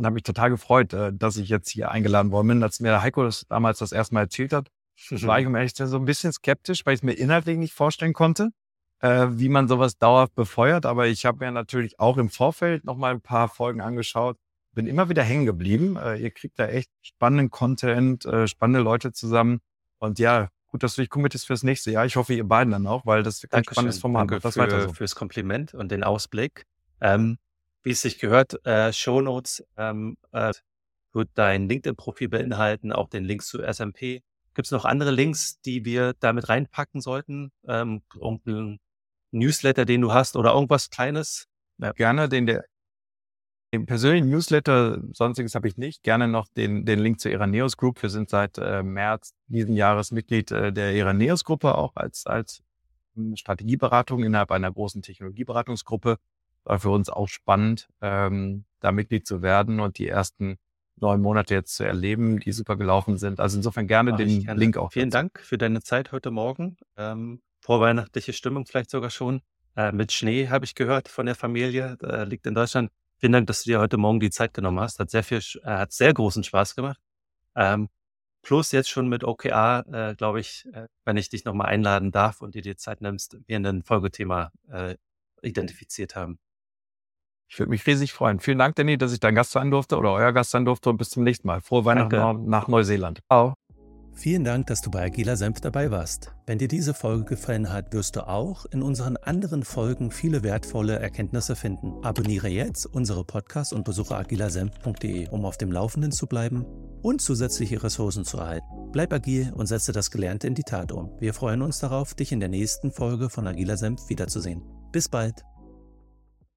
und habe mich total gefreut, äh, dass ich jetzt hier eingeladen worden bin. Als mir Heiko das damals das erste Mal erzählt hat, war ich um ehrlich so ein bisschen skeptisch, weil ich es mir inhaltlich nicht vorstellen konnte, äh, wie man sowas dauerhaft befeuert. Aber ich habe mir natürlich auch im Vorfeld noch mal ein paar Folgen angeschaut bin immer wieder hängen geblieben. Äh, ihr kriegt da echt spannenden Content, spannende Leute zusammen. Und ja, gut, dass du dich committest fürs nächste Jahr. Ich hoffe, ihr beiden dann auch, weil das ist ein spannendes Format. Danke das für, so. fürs Kompliment und den Ausblick. Ähm, wie es sich gehört, äh, Shownotes ähm, äh, wird dein LinkedIn-Profil beinhalten, auch den Links zu SMP. Gibt es noch andere Links, die wir damit reinpacken sollten? Ähm, irgendein Newsletter, den du hast oder irgendwas Kleines? Ja. Gerne, den der den persönlichen Newsletter, sonstiges habe ich nicht. Gerne noch den, den Link zur Iraneos Group. Wir sind seit äh, März diesen Jahres Mitglied äh, der Iraneos Gruppe, auch als, als hm, Strategieberatung innerhalb einer großen Technologieberatungsgruppe. War für uns auch spannend, ähm, da Mitglied zu werden und die ersten neun Monate jetzt zu erleben, die super gelaufen sind. Also insofern gerne Ach, den gerne. Link auch. Vielen dazu. Dank für deine Zeit heute Morgen. Ähm, vorweihnachtliche Stimmung vielleicht sogar schon. Äh, mit Schnee habe ich gehört von der Familie, äh, liegt in Deutschland. Vielen Dank, dass du dir heute Morgen die Zeit genommen hast. Hat sehr viel, äh, hat sehr großen Spaß gemacht. Ähm, plus jetzt schon mit OKR, äh, glaube ich, äh, wenn ich dich nochmal einladen darf und dir die Zeit nimmst, wir ein Folgethema äh, identifiziert haben. Ich würde mich riesig freuen. Vielen Dank, Danny, dass ich dein Gast sein durfte oder euer Gast sein durfte und bis zum nächsten Mal. Frohe Weihnachten Danke. nach Neuseeland. Ciao. Vielen Dank, dass du bei Agila Senf dabei warst. Wenn dir diese Folge gefallen hat, wirst du auch in unseren anderen Folgen viele wertvolle Erkenntnisse finden. Abonniere jetzt unsere Podcasts und besuche agilasenf.de, um auf dem Laufenden zu bleiben und zusätzliche Ressourcen zu erhalten. Bleib agil und setze das Gelernte in die Tat um. Wir freuen uns darauf, dich in der nächsten Folge von Agila Senf wiederzusehen. Bis bald!